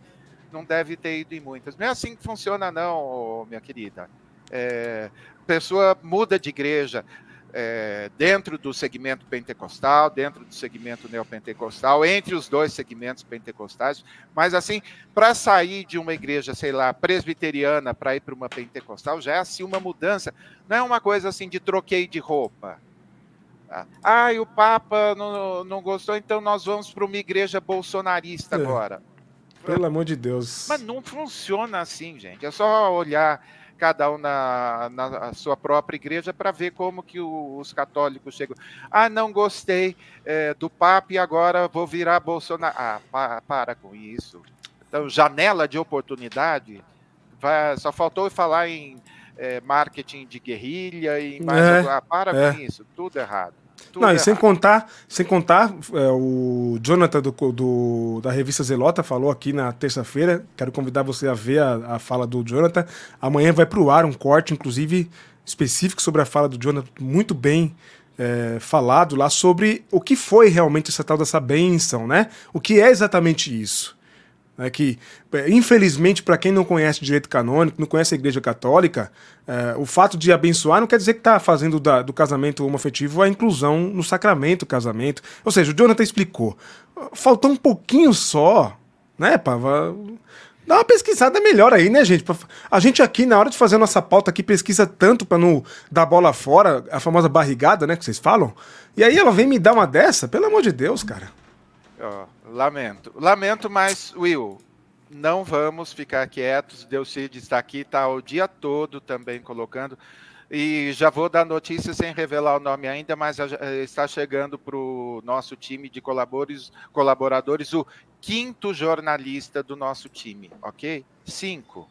[SPEAKER 2] não deve ter ido em muitas. Não é assim que funciona, não, minha querida. É, pessoa muda de igreja é, dentro do segmento pentecostal, dentro do segmento neopentecostal, entre os dois segmentos pentecostais, mas assim, para sair de uma igreja, sei lá, presbiteriana para ir para uma pentecostal, já é assim uma mudança, não é uma coisa assim de troquei de roupa. Ah, e o Papa não, não gostou, então nós vamos para uma igreja bolsonarista é. agora.
[SPEAKER 1] Pelo amor de Deus.
[SPEAKER 2] Mas não funciona assim, gente. É só olhar cada um na, na sua própria igreja para ver como que o, os católicos chegam. Ah, não gostei é, do Papa e agora vou virar Bolsonaro. Ah, pa, para com isso. Então, janela de oportunidade, vai, só faltou falar em é, marketing de guerrilha e mais. É, ah, para é. com isso, tudo errado.
[SPEAKER 1] Não, e sem contar, sem contar, é, o Jonathan do, do, da revista Zelota falou aqui na terça-feira. Quero convidar você a ver a, a fala do Jonathan. Amanhã vai para o ar um corte, inclusive, específico sobre a fala do Jonathan, muito bem é, falado lá sobre o que foi realmente essa tal dessa bênção, né? O que é exatamente isso? É que, é, infelizmente, para quem não conhece direito canônico, não conhece a Igreja Católica, é, o fato de abençoar não quer dizer que está fazendo da, do casamento homoafetivo a inclusão no sacramento do casamento. Ou seja, o Jonathan explicou. Faltou um pouquinho só, né, Pava? Dá uma pesquisada melhor aí, né, gente? A gente aqui, na hora de fazer a nossa pauta aqui, pesquisa tanto para não dar bola fora, a famosa barrigada, né, que vocês falam. E aí ela vem me dar uma dessa? Pelo amor de Deus, cara.
[SPEAKER 2] Oh. Lamento. Lamento, mas, Will, não vamos ficar quietos. Deus está aqui, está o dia todo também colocando. E já vou dar notícia sem revelar o nome ainda, mas está chegando para o nosso time de colaboradores, colaboradores o quinto jornalista do nosso time, ok? Cinco.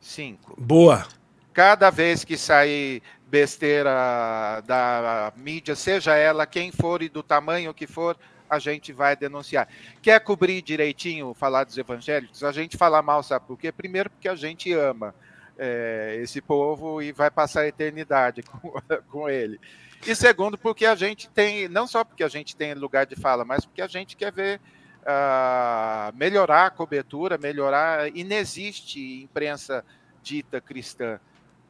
[SPEAKER 2] Cinco.
[SPEAKER 1] Boa.
[SPEAKER 2] Cada vez que sair besteira da mídia, seja ela quem for e do tamanho que for, a gente vai denunciar. Quer cobrir direitinho, falar dos evangélicos? A gente fala mal, sabe por quê? Primeiro, porque a gente ama é, esse povo e vai passar a eternidade com, com ele. E segundo, porque a gente tem, não só porque a gente tem lugar de fala, mas porque a gente quer ver uh, melhorar a cobertura, melhorar. E não existe imprensa dita cristã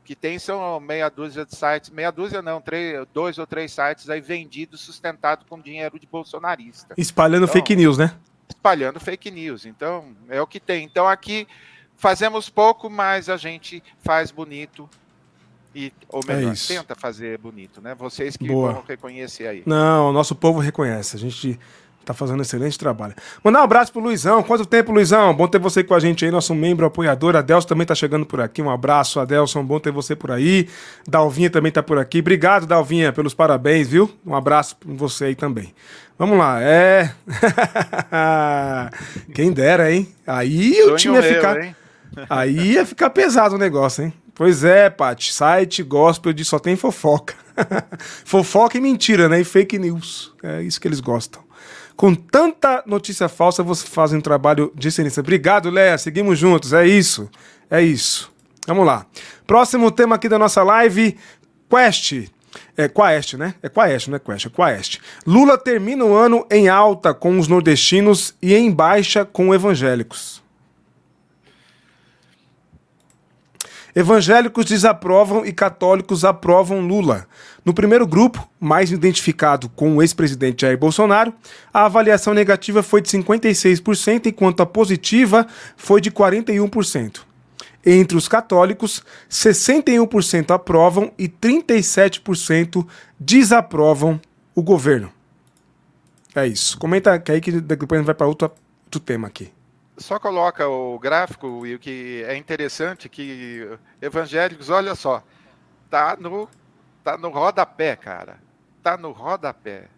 [SPEAKER 2] que tem são meia dúzia de sites, meia dúzia não, três, dois ou três sites aí vendidos, sustentados com dinheiro de bolsonarista.
[SPEAKER 1] Espalhando então, fake news, né?
[SPEAKER 2] Espalhando fake news. Então, é o que tem. Então, aqui fazemos pouco, mas a gente faz bonito. E, ou melhor, é tenta fazer bonito, né? Vocês que Boa. vão reconhecer aí.
[SPEAKER 1] Não, o nosso povo reconhece. A gente Tá fazendo um excelente trabalho. Mandar um abraço pro Luizão. Quanto tempo, Luizão? Bom ter você com a gente aí, nosso membro apoiador. Adelson também tá chegando por aqui. Um abraço, Adelson. Bom ter você por aí. Dalvinha também tá por aqui. Obrigado, Dalvinha, pelos parabéns, viu? Um abraço pra você aí também. Vamos lá, é. Quem dera, hein? Aí Sonho o time ia ficar. Meu, aí ia ficar pesado o negócio, hein? Pois é, Paty. Site gospel de só tem fofoca. fofoca e mentira, né? E fake news. É isso que eles gostam com tanta notícia falsa, você faz um trabalho de excelência. Obrigado, Léa. Seguimos juntos. É isso. É isso. Vamos lá. Próximo tema aqui da nossa live: Quest. É Quaest, né? É Quaest, não é Quest, é Quaest. Lula termina o ano em alta com os nordestinos e em baixa com evangélicos. Evangélicos desaprovam e católicos aprovam Lula. No primeiro grupo, mais identificado com o ex-presidente Jair Bolsonaro, a avaliação negativa foi de 56%, enquanto a positiva foi de 41%. Entre os católicos, 61% aprovam e 37% desaprovam o governo. É isso. Comenta aí que depois a gente vai para outro, outro tema aqui
[SPEAKER 2] só coloca o gráfico e o que é interessante que evangélicos, olha só, tá no tá no rodapé, cara. Tá no rodapé.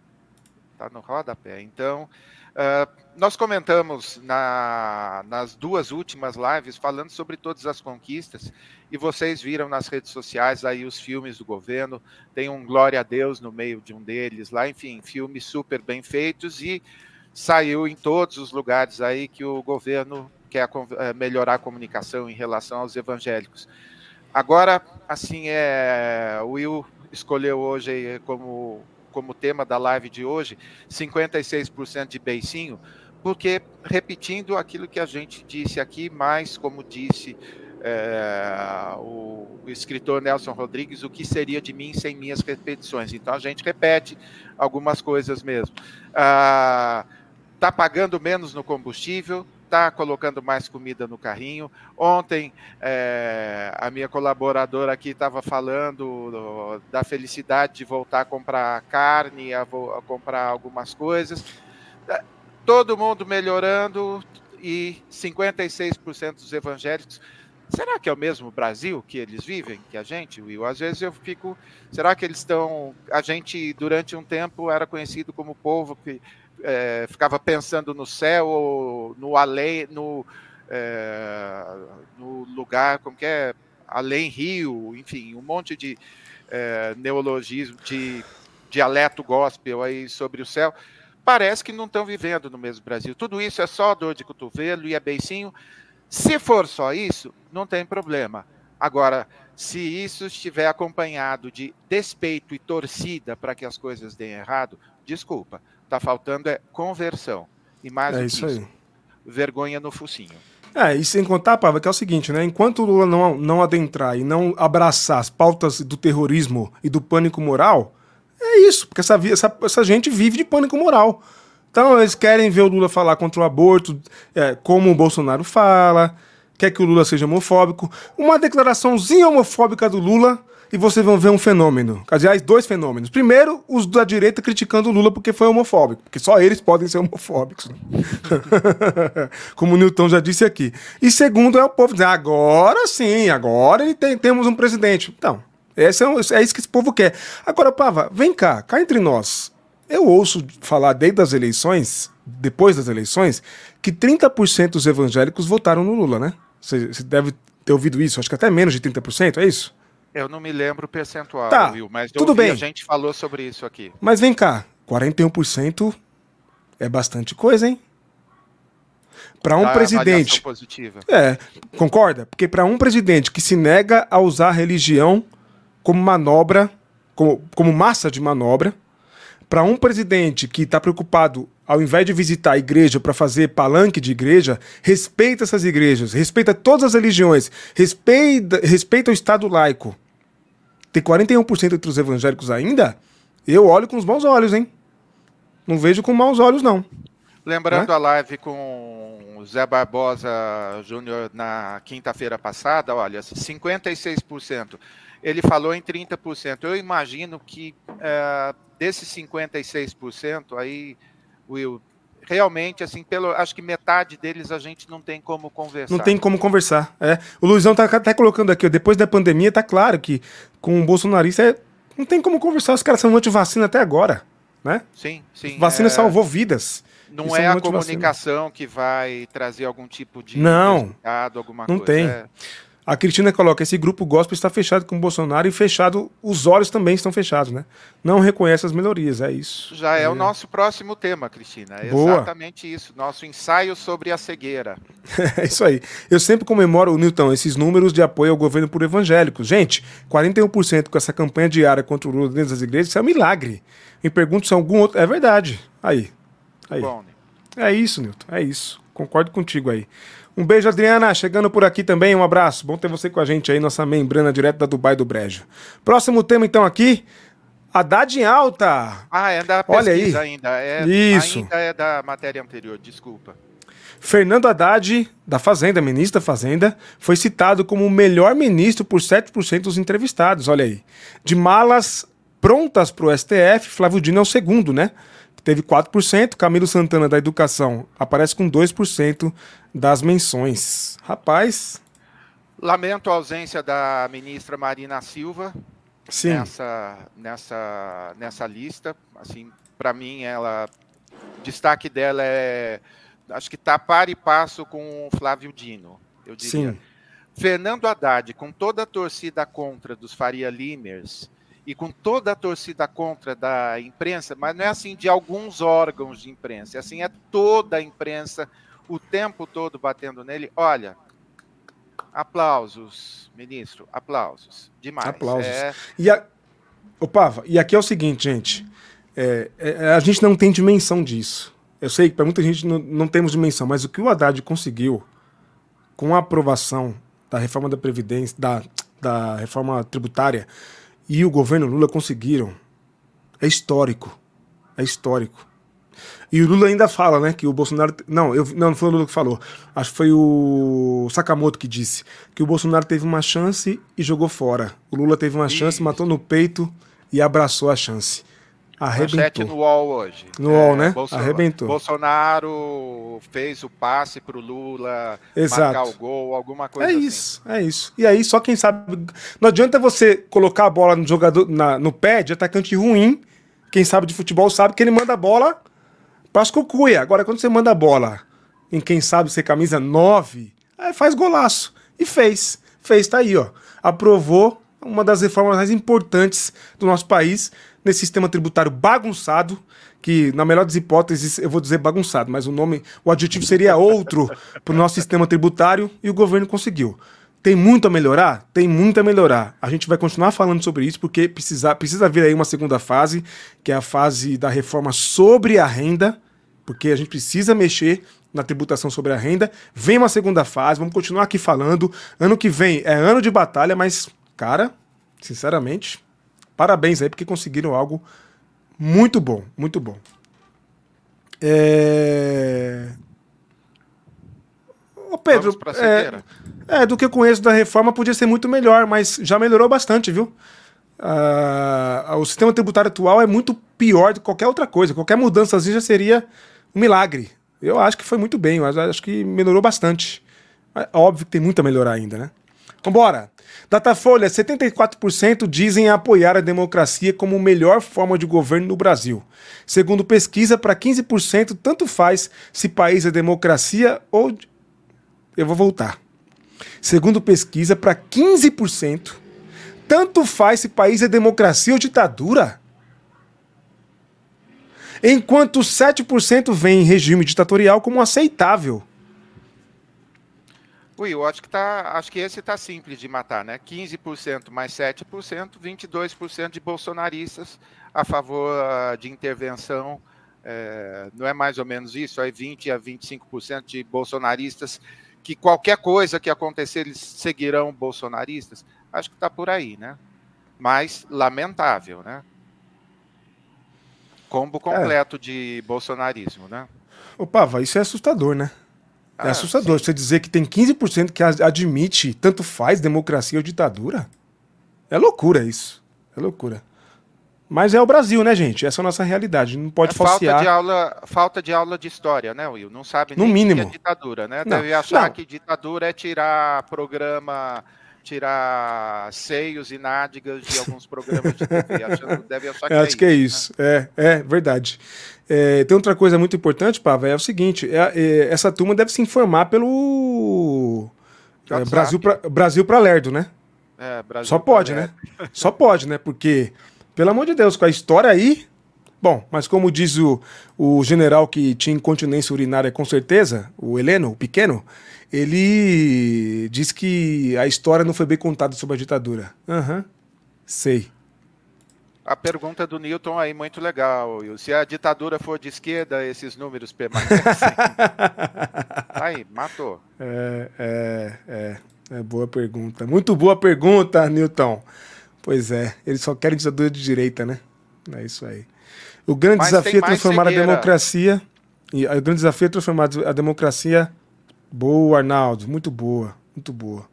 [SPEAKER 2] Tá no rodapé. Então, uh, nós comentamos na, nas duas últimas lives falando sobre todas as conquistas e vocês viram nas redes sociais aí os filmes do governo. Tem um Glória a Deus no meio de um deles lá, enfim, filmes super bem feitos e saiu em todos os lugares aí que o governo quer eh, melhorar a comunicação em relação aos evangélicos. Agora, assim, é, o Will escolheu hoje como, como tema da live de hoje 56% de beicinho, porque repetindo aquilo que a gente disse aqui, mais como disse é, o, o, escritor Nelson Rodrigues, o que seria de mim sem minhas repetições. Então a gente repete algumas coisas mesmo. Ah, está pagando menos no combustível, está colocando mais comida no carrinho. Ontem, é, a minha colaboradora aqui estava falando da felicidade de voltar a comprar carne, a, a comprar algumas coisas. É, todo mundo melhorando e 56% dos evangélicos. Será que é o mesmo Brasil que eles vivem que a gente, Will? Às vezes eu fico. Será que eles estão. A gente, durante um tempo, era conhecido como povo que é, ficava pensando no céu, no além, no, é, no lugar, como que é, além rio, enfim, um monte de é, neologismo, de dialeto gospel aí sobre o céu. Parece que não estão vivendo no mesmo Brasil. Tudo isso é só dor de cotovelo e é beicinho. Se for só isso, não tem problema. Agora, se isso estiver acompanhado de despeito e torcida para que as coisas deem errado, desculpa, Está faltando é conversão. E mais é isso, isso aí. vergonha no focinho.
[SPEAKER 1] É, e sem contar, Pava, que é o seguinte, né? Enquanto o Lula não, não adentrar e não abraçar as pautas do terrorismo e do pânico moral, é isso, porque essa, essa, essa gente vive de pânico moral. Então eles querem ver o Lula falar contra o aborto, é, como o Bolsonaro fala, quer que o Lula seja homofóbico. Uma declaraçãozinha homofóbica do Lula e vocês vão ver um fenômeno. Aliás, dois fenômenos. Primeiro, os da direita criticando o Lula porque foi homofóbico, porque só eles podem ser homofóbicos. Como o Newton já disse aqui. E segundo, é o povo dizer, agora sim, agora tem, temos um presidente. Então, esse é, é isso que esse povo quer. Agora, Pava, vem cá, cá entre nós. Eu ouço falar desde as eleições, depois das eleições, que 30% dos evangélicos votaram no Lula, né? Você deve ter ouvido isso, acho que até menos de 30%, é isso?
[SPEAKER 2] Eu não me lembro o percentual,
[SPEAKER 1] tá, Will, mas tudo bem. a
[SPEAKER 2] gente falou sobre isso aqui.
[SPEAKER 1] Mas vem cá, 41% é bastante coisa, hein? Para um presidente.
[SPEAKER 2] Positiva.
[SPEAKER 1] É, concorda? Porque para um presidente que se nega a usar a religião como manobra, como, como massa de manobra, para um presidente que está preocupado, ao invés de visitar a igreja para fazer palanque de igreja, respeita essas igrejas, respeita todas as religiões, respeita, respeita o Estado laico tem 41% entre os evangélicos ainda, eu olho com os bons olhos, hein? Não vejo com maus olhos, não.
[SPEAKER 2] Lembrando né? a live com o Zé Barbosa Júnior na quinta-feira passada, olha, 56%. Ele falou em 30%. Eu imagino que é, desses 56%, aí, Will, realmente, assim, pelo, acho que metade deles a gente não tem como conversar.
[SPEAKER 1] Não tem como conversar. É. O Luizão tá até colocando aqui, ó, depois da pandemia, tá claro que com o bolsonarista é, não tem como conversar. Os caras são anti-vacina até agora, né?
[SPEAKER 2] Sim, sim.
[SPEAKER 1] Vacina é... salvou vidas.
[SPEAKER 2] Não é a comunicação que vai trazer algum tipo de
[SPEAKER 1] não,
[SPEAKER 2] alguma
[SPEAKER 1] não
[SPEAKER 2] coisa.
[SPEAKER 1] tem. É... A Cristina coloca: esse grupo gospel está fechado com o Bolsonaro e fechado, os olhos também estão fechados, né? Não reconhece as melhorias, é isso.
[SPEAKER 2] Já é, é. o nosso próximo tema, Cristina. É Boa. exatamente isso. Nosso ensaio sobre a cegueira.
[SPEAKER 1] é isso aí. Eu sempre comemoro, Newton, esses números de apoio ao governo por evangélicos. Gente, 41% com essa campanha diária contra o Lula dentro das igrejas, isso é um milagre. Me pergunto se algum outro. É verdade. Aí. aí. Bom, é isso, Newton. É isso. Concordo contigo aí. Um beijo, Adriana. Chegando por aqui também, um abraço. Bom ter você com a gente aí, nossa membrana direto da Dubai do Brejo. Próximo tema, então, aqui. Haddad em alta.
[SPEAKER 2] Ah, é da pesquisa Olha aí. ainda. É, Isso. Ainda é da matéria anterior, desculpa.
[SPEAKER 1] Fernando Haddad, da Fazenda, ministro da Fazenda, foi citado como o melhor ministro por 7% dos entrevistados. Olha aí. De malas prontas para o STF, Flávio Dino é o segundo, né? Teve 4%. Camilo Santana, da Educação, aparece com 2% das menções. Rapaz.
[SPEAKER 2] Lamento a ausência da ministra Marina Silva
[SPEAKER 1] Sim.
[SPEAKER 2] nessa, nessa, nessa lista. Assim, para mim, ela. Destaque dela é. Acho que está par e passo com o Flávio Dino. Eu diria. Sim. Fernando Haddad, com toda a torcida contra dos Faria Limers, e com toda a torcida contra da imprensa, mas não é assim de alguns órgãos de imprensa, é assim é toda a imprensa o tempo todo batendo nele. Olha, aplausos, ministro, aplausos, demais.
[SPEAKER 1] Aplausos. É... E a... E aqui é o seguinte, gente, é, é, a gente não tem dimensão disso. Eu sei que para muita gente não, não temos dimensão, mas o que o Haddad conseguiu com a aprovação da reforma da Previdência, da, da reforma tributária, e o governo Lula conseguiram. É histórico. É histórico. E o Lula ainda fala, né, que o Bolsonaro. Não, eu, não, não foi o Lula que falou. Acho que foi o Sakamoto que disse que o Bolsonaro teve uma chance e jogou fora. O Lula teve uma chance, matou no peito e abraçou a chance. Arrebentou.
[SPEAKER 2] no UOL hoje.
[SPEAKER 1] No é, UOL, né? Bolsonaro, Arrebentou.
[SPEAKER 2] Bolsonaro fez o passe pro Lula Exato. marcar o gol, alguma coisa
[SPEAKER 1] é
[SPEAKER 2] assim.
[SPEAKER 1] É isso, é isso. E aí, só quem sabe. Não adianta você colocar a bola no jogador na, no pé de atacante ruim. Quem sabe de futebol sabe que ele manda a bola para as cucuia. Agora, quando você manda a bola em quem sabe ser camisa 9, aí faz golaço. E fez. Fez, tá aí, ó. Aprovou uma das reformas mais importantes do nosso país nesse sistema tributário bagunçado, que na melhor das hipóteses eu vou dizer bagunçado, mas o nome, o adjetivo seria outro para o nosso sistema tributário e o governo conseguiu. Tem muito a melhorar? Tem muito a melhorar. A gente vai continuar falando sobre isso porque precisa, precisa vir aí uma segunda fase, que é a fase da reforma sobre a renda, porque a gente precisa mexer na tributação sobre a renda. Vem uma segunda fase, vamos continuar aqui falando. Ano que vem é ano de batalha, mas, cara, sinceramente, Parabéns aí, porque conseguiram algo muito bom, muito bom. É... Ô Pedro, é, é, do que eu conheço da reforma podia ser muito melhor, mas já melhorou bastante, viu? Ah, o sistema tributário atual é muito pior do que qualquer outra coisa. Qualquer mudança assim já seria um milagre. Eu acho que foi muito bem, eu acho que melhorou bastante. É óbvio que tem muito a melhorar ainda, né? Vambora! Datafolha: 74% dizem apoiar a democracia como melhor forma de governo no Brasil. Segundo pesquisa, para 15% tanto faz se país é democracia ou. Eu vou voltar. Segundo pesquisa, para 15%, tanto faz se país é democracia ou ditadura. Enquanto 7% vem em regime ditatorial como aceitável.
[SPEAKER 2] Ui, eu acho que tá, acho que esse está simples de matar, né? 15% mais 7%, 22% de bolsonaristas a favor uh, de intervenção. É, não é mais ou menos isso? É 20 a 25% de bolsonaristas que qualquer coisa que acontecer eles seguirão bolsonaristas. Acho que está por aí, né? Mas lamentável, né? Combo completo é. de bolsonarismo, né?
[SPEAKER 1] Opa, isso é assustador, né? É ah, assustador sim. você dizer que tem 15% que admite tanto faz democracia ou ditadura. É loucura isso. É loucura. Mas é o Brasil, né, gente? Essa é a nossa realidade. Não pode é falsear.
[SPEAKER 2] Falta de, aula, falta de aula de história, né, Will? Não sabe
[SPEAKER 1] no mínimo.
[SPEAKER 2] que é ditadura, né? Não, Deve achar não. que ditadura é tirar programa, tirar seios e nádegas de alguns programas de TV. Achando, deve achar que
[SPEAKER 1] é, acho que é isso. Né? É, é verdade. É, tem outra coisa muito importante, Pava, é o seguinte: é, é, essa turma deve se informar pelo é, Brasil para Brasil Lerdo, né? É, Brasil Só pode, né? Só pode, né? Porque pelo amor de Deus, com a história aí. Bom, mas como diz o, o general que tinha incontinência urinária com certeza, o Heleno, o pequeno, ele diz que a história não foi bem contada sobre a ditadura. Aham, uhum, sei.
[SPEAKER 2] A pergunta do Newton aí, muito legal, Will. Se a ditadura for de esquerda, esses números permanecem. aí, matou.
[SPEAKER 1] É, é, é, é boa pergunta. Muito boa pergunta, Newton. Pois é, eles só querem ditadura de direita, né? É isso aí. O grande Mas desafio é transformar cegueira. a democracia. E o grande desafio é transformar a democracia. Boa, Arnaldo. Muito boa. Muito boa.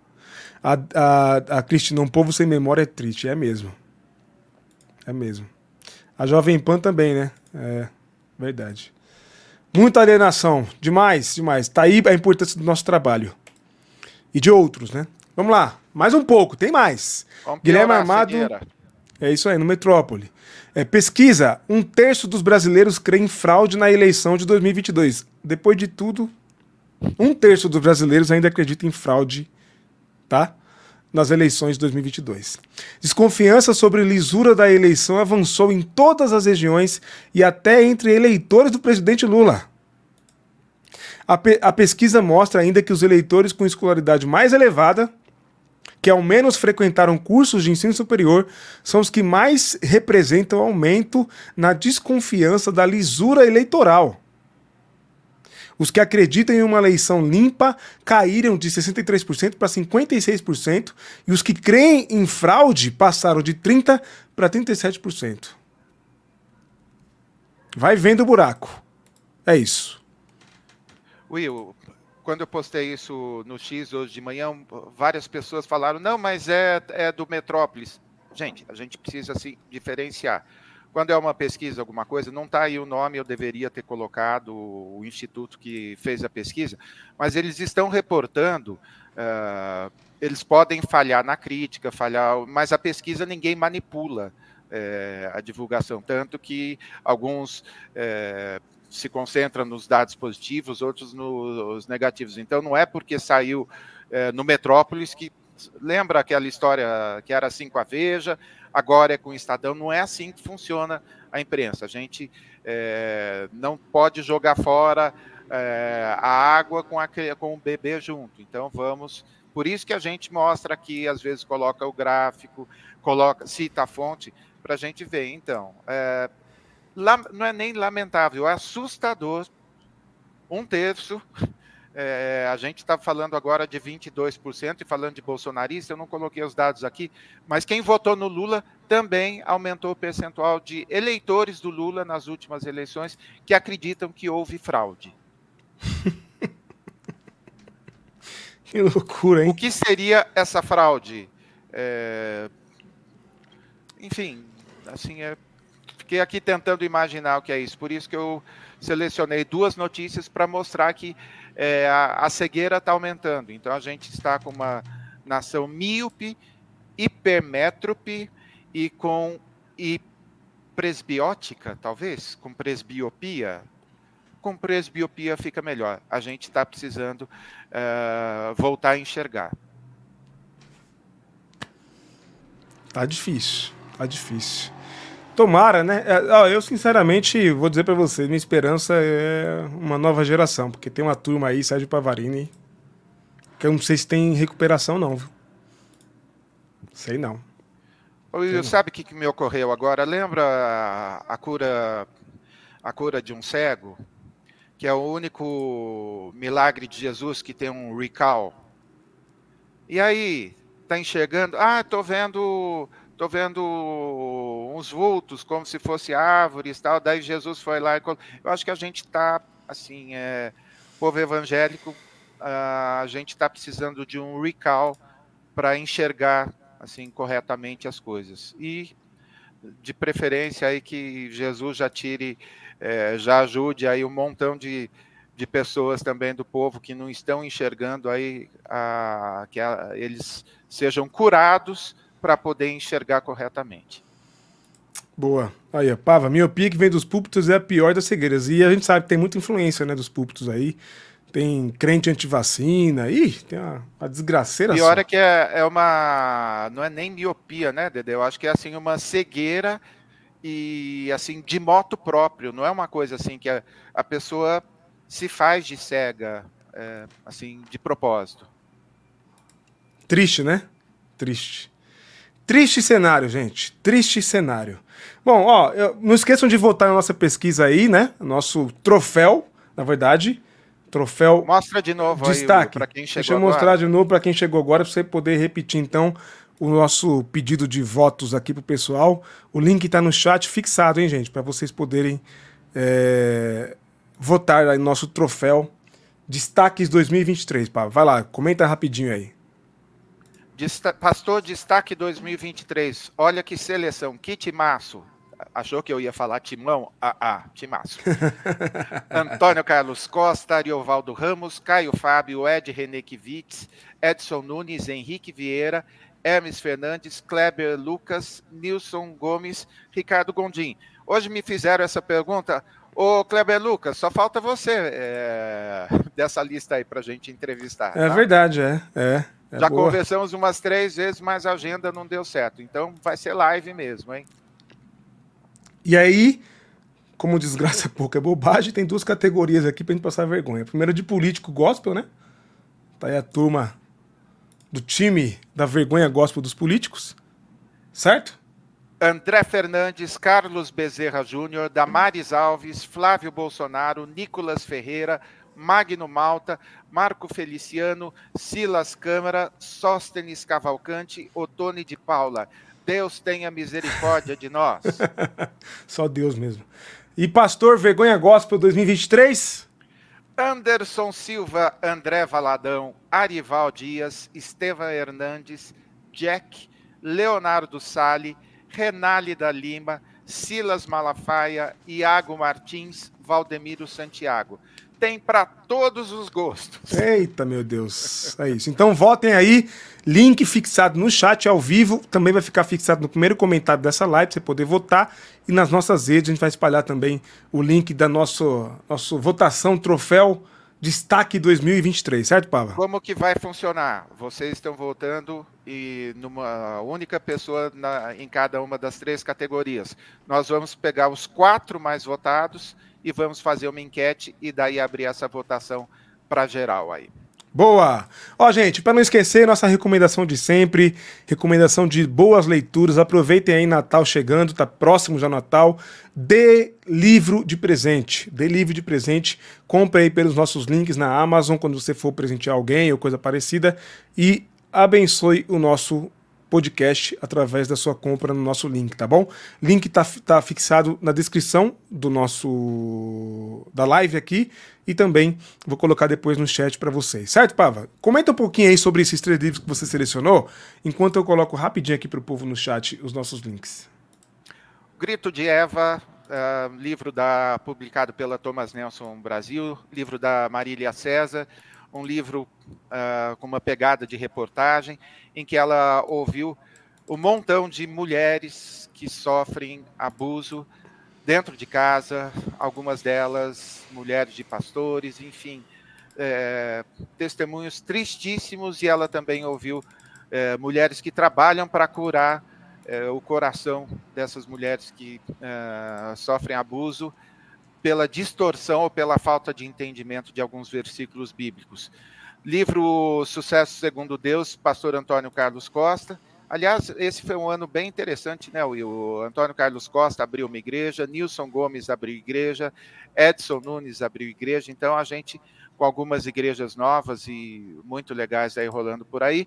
[SPEAKER 1] A, a, a Cristina, um povo sem memória é triste. É mesmo. É mesmo. A Jovem Pan também, né? É, verdade. Muita alienação. Demais, demais. Tá aí a importância do nosso trabalho. E de outros, né? Vamos lá. Mais um pouco, tem mais. Vamos Guilherme Armado. É isso aí, no Metrópole. É, pesquisa: um terço dos brasileiros crê em fraude na eleição de 2022. Depois de tudo, um terço dos brasileiros ainda acredita em fraude, tá? Nas eleições de 2022. Desconfiança sobre lisura da eleição avançou em todas as regiões e até entre eleitores do presidente Lula. A, pe a pesquisa mostra ainda que os eleitores com escolaridade mais elevada que ao menos frequentaram cursos de ensino superior são os que mais representam aumento na desconfiança da lisura eleitoral. Os que acreditam em uma eleição limpa caíram de 63% para 56%, e os que creem em fraude passaram de 30% para 37%. Vai vendo o buraco. É isso.
[SPEAKER 2] Will, quando eu postei isso no X hoje de manhã, várias pessoas falaram: não, mas é, é do Metrópolis. Gente, a gente precisa se assim, diferenciar. Quando é uma pesquisa, alguma coisa, não está aí o nome, eu deveria ter colocado o instituto que fez a pesquisa, mas eles estão reportando. Uh, eles podem falhar na crítica, falhar, mas a pesquisa ninguém manipula é, a divulgação, tanto que alguns é, se concentra nos dados positivos, outros nos negativos. Então, não é porque saiu é, no Metrópolis que. Lembra aquela história que era assim com a Veja, agora é com o Estadão? Não é assim que funciona a imprensa. A gente é, não pode jogar fora é, a água com, a, com o bebê junto. Então, vamos. Por isso que a gente mostra aqui, às vezes coloca o gráfico, coloca, cita a fonte, para a gente ver. Então, é, não é nem lamentável, é assustador. Um terço. É, a gente está falando agora de 22% e falando de bolsonarista, eu não coloquei os dados aqui, mas quem votou no Lula também aumentou o percentual de eleitores do Lula nas últimas eleições que acreditam que houve fraude.
[SPEAKER 1] que loucura, hein?
[SPEAKER 2] O que seria essa fraude? É... Enfim, assim, é fiquei aqui tentando imaginar o que é isso. Por isso que eu selecionei duas notícias para mostrar que é, a, a, cegueira está aumentando. Então a gente está com uma nação míope, hipermétrope e com e presbiótica, talvez, com presbiopia. Com presbiopia fica melhor. A gente está precisando uh, voltar a enxergar.
[SPEAKER 1] Tá difícil, tá difícil. Tomara, né? É, eu, sinceramente, vou dizer para você, minha esperança é uma nova geração, porque tem uma turma aí, Sérgio Pavarini, que eu não sei se tem recuperação, não, viu? Sei não.
[SPEAKER 2] Sei sabe o que, que me ocorreu agora? Lembra a, a cura a cura de um cego? Que é o único milagre de Jesus que tem um recall. E aí, tá enxergando? Ah, tô vendo Estou vendo uns vultos como se fosse árvores tal. Daí Jesus foi lá e eu acho que a gente está assim, é, povo evangélico, a gente está precisando de um recall para enxergar assim corretamente as coisas. E de preferência aí que Jesus já tire, é, já ajude aí um montão de, de pessoas também do povo que não estão enxergando aí a, que a, eles sejam curados para poder enxergar corretamente.
[SPEAKER 1] Boa. Aí, Pava, miopia que vem dos púlpitos é a pior das cegueiras. E a gente sabe que tem muita influência né, dos púlpitos aí. Tem crente antivacina. Ih, tem uma, uma desgraceira
[SPEAKER 2] Pior só. é que é, é uma. Não é nem miopia, né, Dede? Eu acho que é assim uma cegueira e assim de moto próprio. Não é uma coisa assim que a, a pessoa se faz de cega, é, assim, de propósito.
[SPEAKER 1] Triste, né? Triste. Triste cenário, gente. Triste cenário. Bom, ó, não esqueçam de votar na nossa pesquisa aí, né? Nosso troféu, na verdade. Troféu.
[SPEAKER 2] Mostra de novo
[SPEAKER 1] destaque. para quem chegou Deixa eu agora. mostrar de novo para quem chegou agora, para você poder repetir então o nosso pedido de votos aqui pro pessoal. O link está no chat fixado, hein, gente, para vocês poderem é, votar aí no nosso troféu Destaques 2023, pá. Vai lá, comenta rapidinho aí.
[SPEAKER 2] Desta Pastor Destaque 2023. Olha que seleção, que timaço. Achou que eu ia falar timão? Ah, ah timaço. Antônio Carlos Costa, Ariovaldo Ramos, Caio Fábio, Ed René Kivitz, Edson Nunes, Henrique Vieira, Hermes Fernandes, Kleber Lucas, Nilson Gomes, Ricardo Gondim. Hoje me fizeram essa pergunta. Ô, Kleber Lucas, só falta você é, dessa lista aí para a gente entrevistar.
[SPEAKER 1] É tá? verdade, é. é.
[SPEAKER 2] É Já boa. conversamos umas três vezes, mas a agenda não deu certo. Então vai ser live mesmo, hein?
[SPEAKER 1] E aí, como desgraça pouco é bobagem, tem duas categorias aqui pra gente passar vergonha. A primeira de político gospel, né? Tá aí a turma do time da vergonha gospel dos políticos, certo?
[SPEAKER 2] André Fernandes, Carlos Bezerra Júnior, Damares Alves, Flávio Bolsonaro, Nicolas Ferreira, Magno Malta, Marco Feliciano, Silas Câmara, Sóstenes Cavalcante, Otone de Paula. Deus tenha misericórdia de nós.
[SPEAKER 1] Só Deus mesmo. E Pastor Vergonha Gospel 2023?
[SPEAKER 2] Anderson Silva, André Valadão, Arival Dias, Estevam Hernandes, Jack, Leonardo Sali, Renálida Lima, Silas Malafaia, Iago Martins, Valdemiro Santiago tem para todos os gostos.
[SPEAKER 1] Eita, meu Deus. É isso. Então votem aí. Link fixado no chat ao vivo. Também vai ficar fixado no primeiro comentário dessa live para você poder votar. E nas nossas redes a gente vai espalhar também o link da nosso, nossa votação troféu Destaque 2023, certo, Pava?
[SPEAKER 2] Como que vai funcionar? Vocês estão votando e numa única pessoa na, em cada uma das três categorias. Nós vamos pegar os quatro mais votados e vamos fazer uma enquete e daí abrir essa votação para geral aí.
[SPEAKER 1] Boa! Ó, gente, para não esquecer, nossa recomendação de sempre, recomendação de boas leituras. Aproveitem aí Natal chegando, tá próximo já Natal. Dê livro de presente. Dê livro de presente. Compre aí pelos nossos links na Amazon quando você for presentear alguém ou coisa parecida. E abençoe o nosso podcast através da sua compra no nosso link, tá bom? Link está tá fixado na descrição do nosso da live aqui e também vou colocar depois no chat para vocês, certo, Pava? Comenta um pouquinho aí sobre esses três livros que você selecionou, enquanto eu coloco rapidinho aqui para o povo no chat os nossos links.
[SPEAKER 2] Grito de Eva, uh, livro da publicado pela Thomas Nelson Brasil, livro da Marília César um livro uh, com uma pegada de reportagem, em que ela ouviu um montão de mulheres que sofrem abuso dentro de casa, algumas delas mulheres de pastores, enfim, é, testemunhos tristíssimos, e ela também ouviu é, mulheres que trabalham para curar é, o coração dessas mulheres que é, sofrem abuso pela distorção ou pela falta de entendimento de alguns versículos bíblicos. Livro Sucesso Segundo Deus, pastor Antônio Carlos Costa. Aliás, esse foi um ano bem interessante, né, O Antônio Carlos Costa abriu uma igreja, Nilson Gomes abriu igreja, Edson Nunes abriu igreja, então a gente, com algumas igrejas novas e muito legais aí rolando por aí,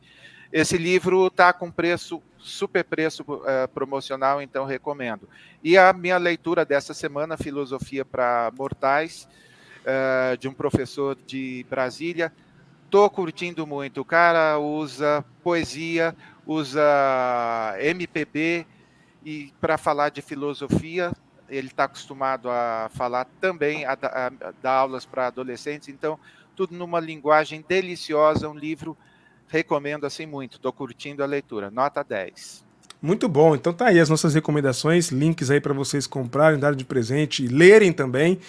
[SPEAKER 2] esse livro está com preço, super preço uh, promocional, então recomendo. E a minha leitura dessa semana, Filosofia para Mortais, uh, de um professor de Brasília. Estou curtindo muito. O cara usa poesia, usa MPB E para falar de filosofia, ele está acostumado a falar também, a dar aulas para adolescentes, então, tudo numa linguagem deliciosa, um livro, recomendo assim muito, estou curtindo a leitura, nota 10.
[SPEAKER 1] Muito bom, então tá aí as nossas recomendações, links aí para vocês comprarem, darem de presente e lerem também.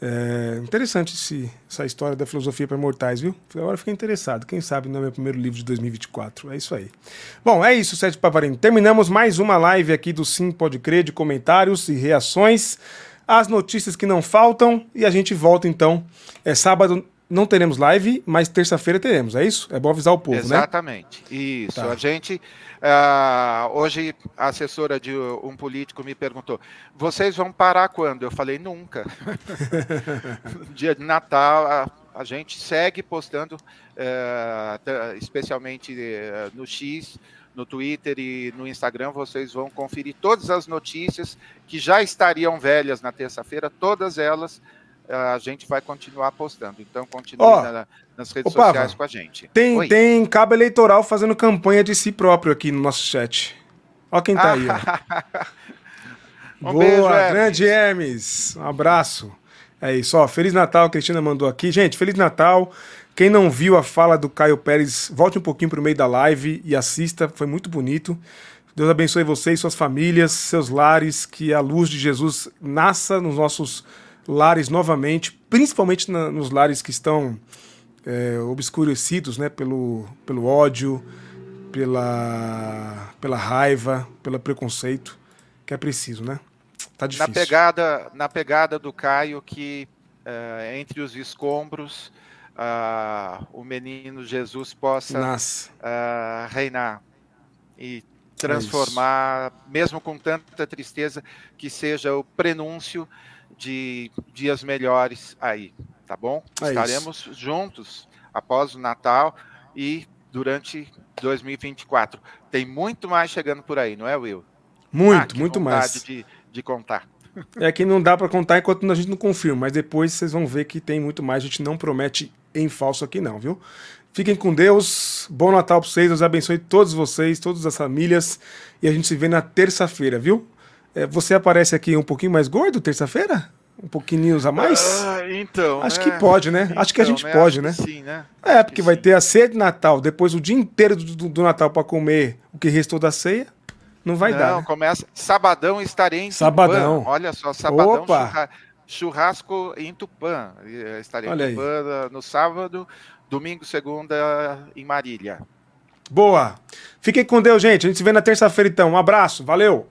[SPEAKER 1] É interessante esse, essa história da filosofia para mortais, viu? Agora fiquei interessado. Quem sabe não é meu primeiro livro de 2024. É isso aí. Bom, é isso, Sérgio Pavarini. Terminamos mais uma live aqui do Sim Pode Crer de comentários e reações. As notícias que não faltam. E a gente volta então. É sábado. Não teremos live, mas terça-feira teremos, é isso? É bom avisar o povo,
[SPEAKER 2] Exatamente. né? Exatamente. Isso. Tá. A gente Uh, hoje, a assessora de um político me perguntou: vocês vão parar quando? Eu falei: nunca. Dia de Natal, a, a gente segue postando, uh, especialmente uh, no X, no Twitter e no Instagram. Vocês vão conferir todas as notícias que já estariam velhas na terça-feira, todas elas a gente vai continuar postando. Então continue oh, na, nas redes sociais com a gente.
[SPEAKER 1] Tem, tem cabo eleitoral fazendo campanha de si próprio aqui no nosso chat. Ó quem tá aí. um Boa, beijo, grande Hermes. Um abraço. É isso, ó. Feliz Natal, a Cristina mandou aqui. Gente, Feliz Natal. Quem não viu a fala do Caio Pérez, volte um pouquinho para o meio da live e assista, foi muito bonito. Deus abençoe vocês, suas famílias, seus lares, que a luz de Jesus nasça nos nossos lares novamente, principalmente na, nos lares que estão é, obscurecidos né, pelo, pelo ódio, pela, pela raiva, pelo preconceito, que é preciso, né? Tá difícil.
[SPEAKER 2] Na pegada, na pegada do Caio, que uh, entre os escombros uh, o menino Jesus possa uh, reinar e transformar, é mesmo com tanta tristeza, que seja o prenúncio de dias melhores aí, tá bom? É Estaremos isso. juntos após o Natal e durante 2024. Tem muito mais chegando por aí, não é, Will?
[SPEAKER 1] Muito, ah, muito mais.
[SPEAKER 2] De, de contar.
[SPEAKER 1] É que não dá para contar enquanto a gente não confirma, mas depois vocês vão ver que tem muito mais. A gente não promete em falso aqui, não, viu? Fiquem com Deus. Bom Natal para vocês. Deus abençoe todos vocês, todas as famílias. E a gente se vê na terça-feira, viu? É, você aparece aqui um pouquinho mais gordo terça-feira? Um pouquinho a mais?
[SPEAKER 2] Ah, então.
[SPEAKER 1] Acho né? que pode, né? Então, Acho que a então, gente né? pode, né?
[SPEAKER 2] Sim, né?
[SPEAKER 1] É, porque vai sim. ter a ceia de Natal, depois o dia inteiro do, do Natal para comer o que restou da ceia. Não vai
[SPEAKER 2] não,
[SPEAKER 1] dar. Não, né?
[SPEAKER 2] começa. Sabadão estarei em
[SPEAKER 1] Sabadão.
[SPEAKER 2] Tupã. Olha só, sabadão. Opa. Churrasco em Tupã. Estarei Olha em Tupã aí. no sábado, domingo, segunda em Marília.
[SPEAKER 1] Boa. Fiquem com Deus, gente. A gente se vê na terça-feira então. Um abraço. Valeu.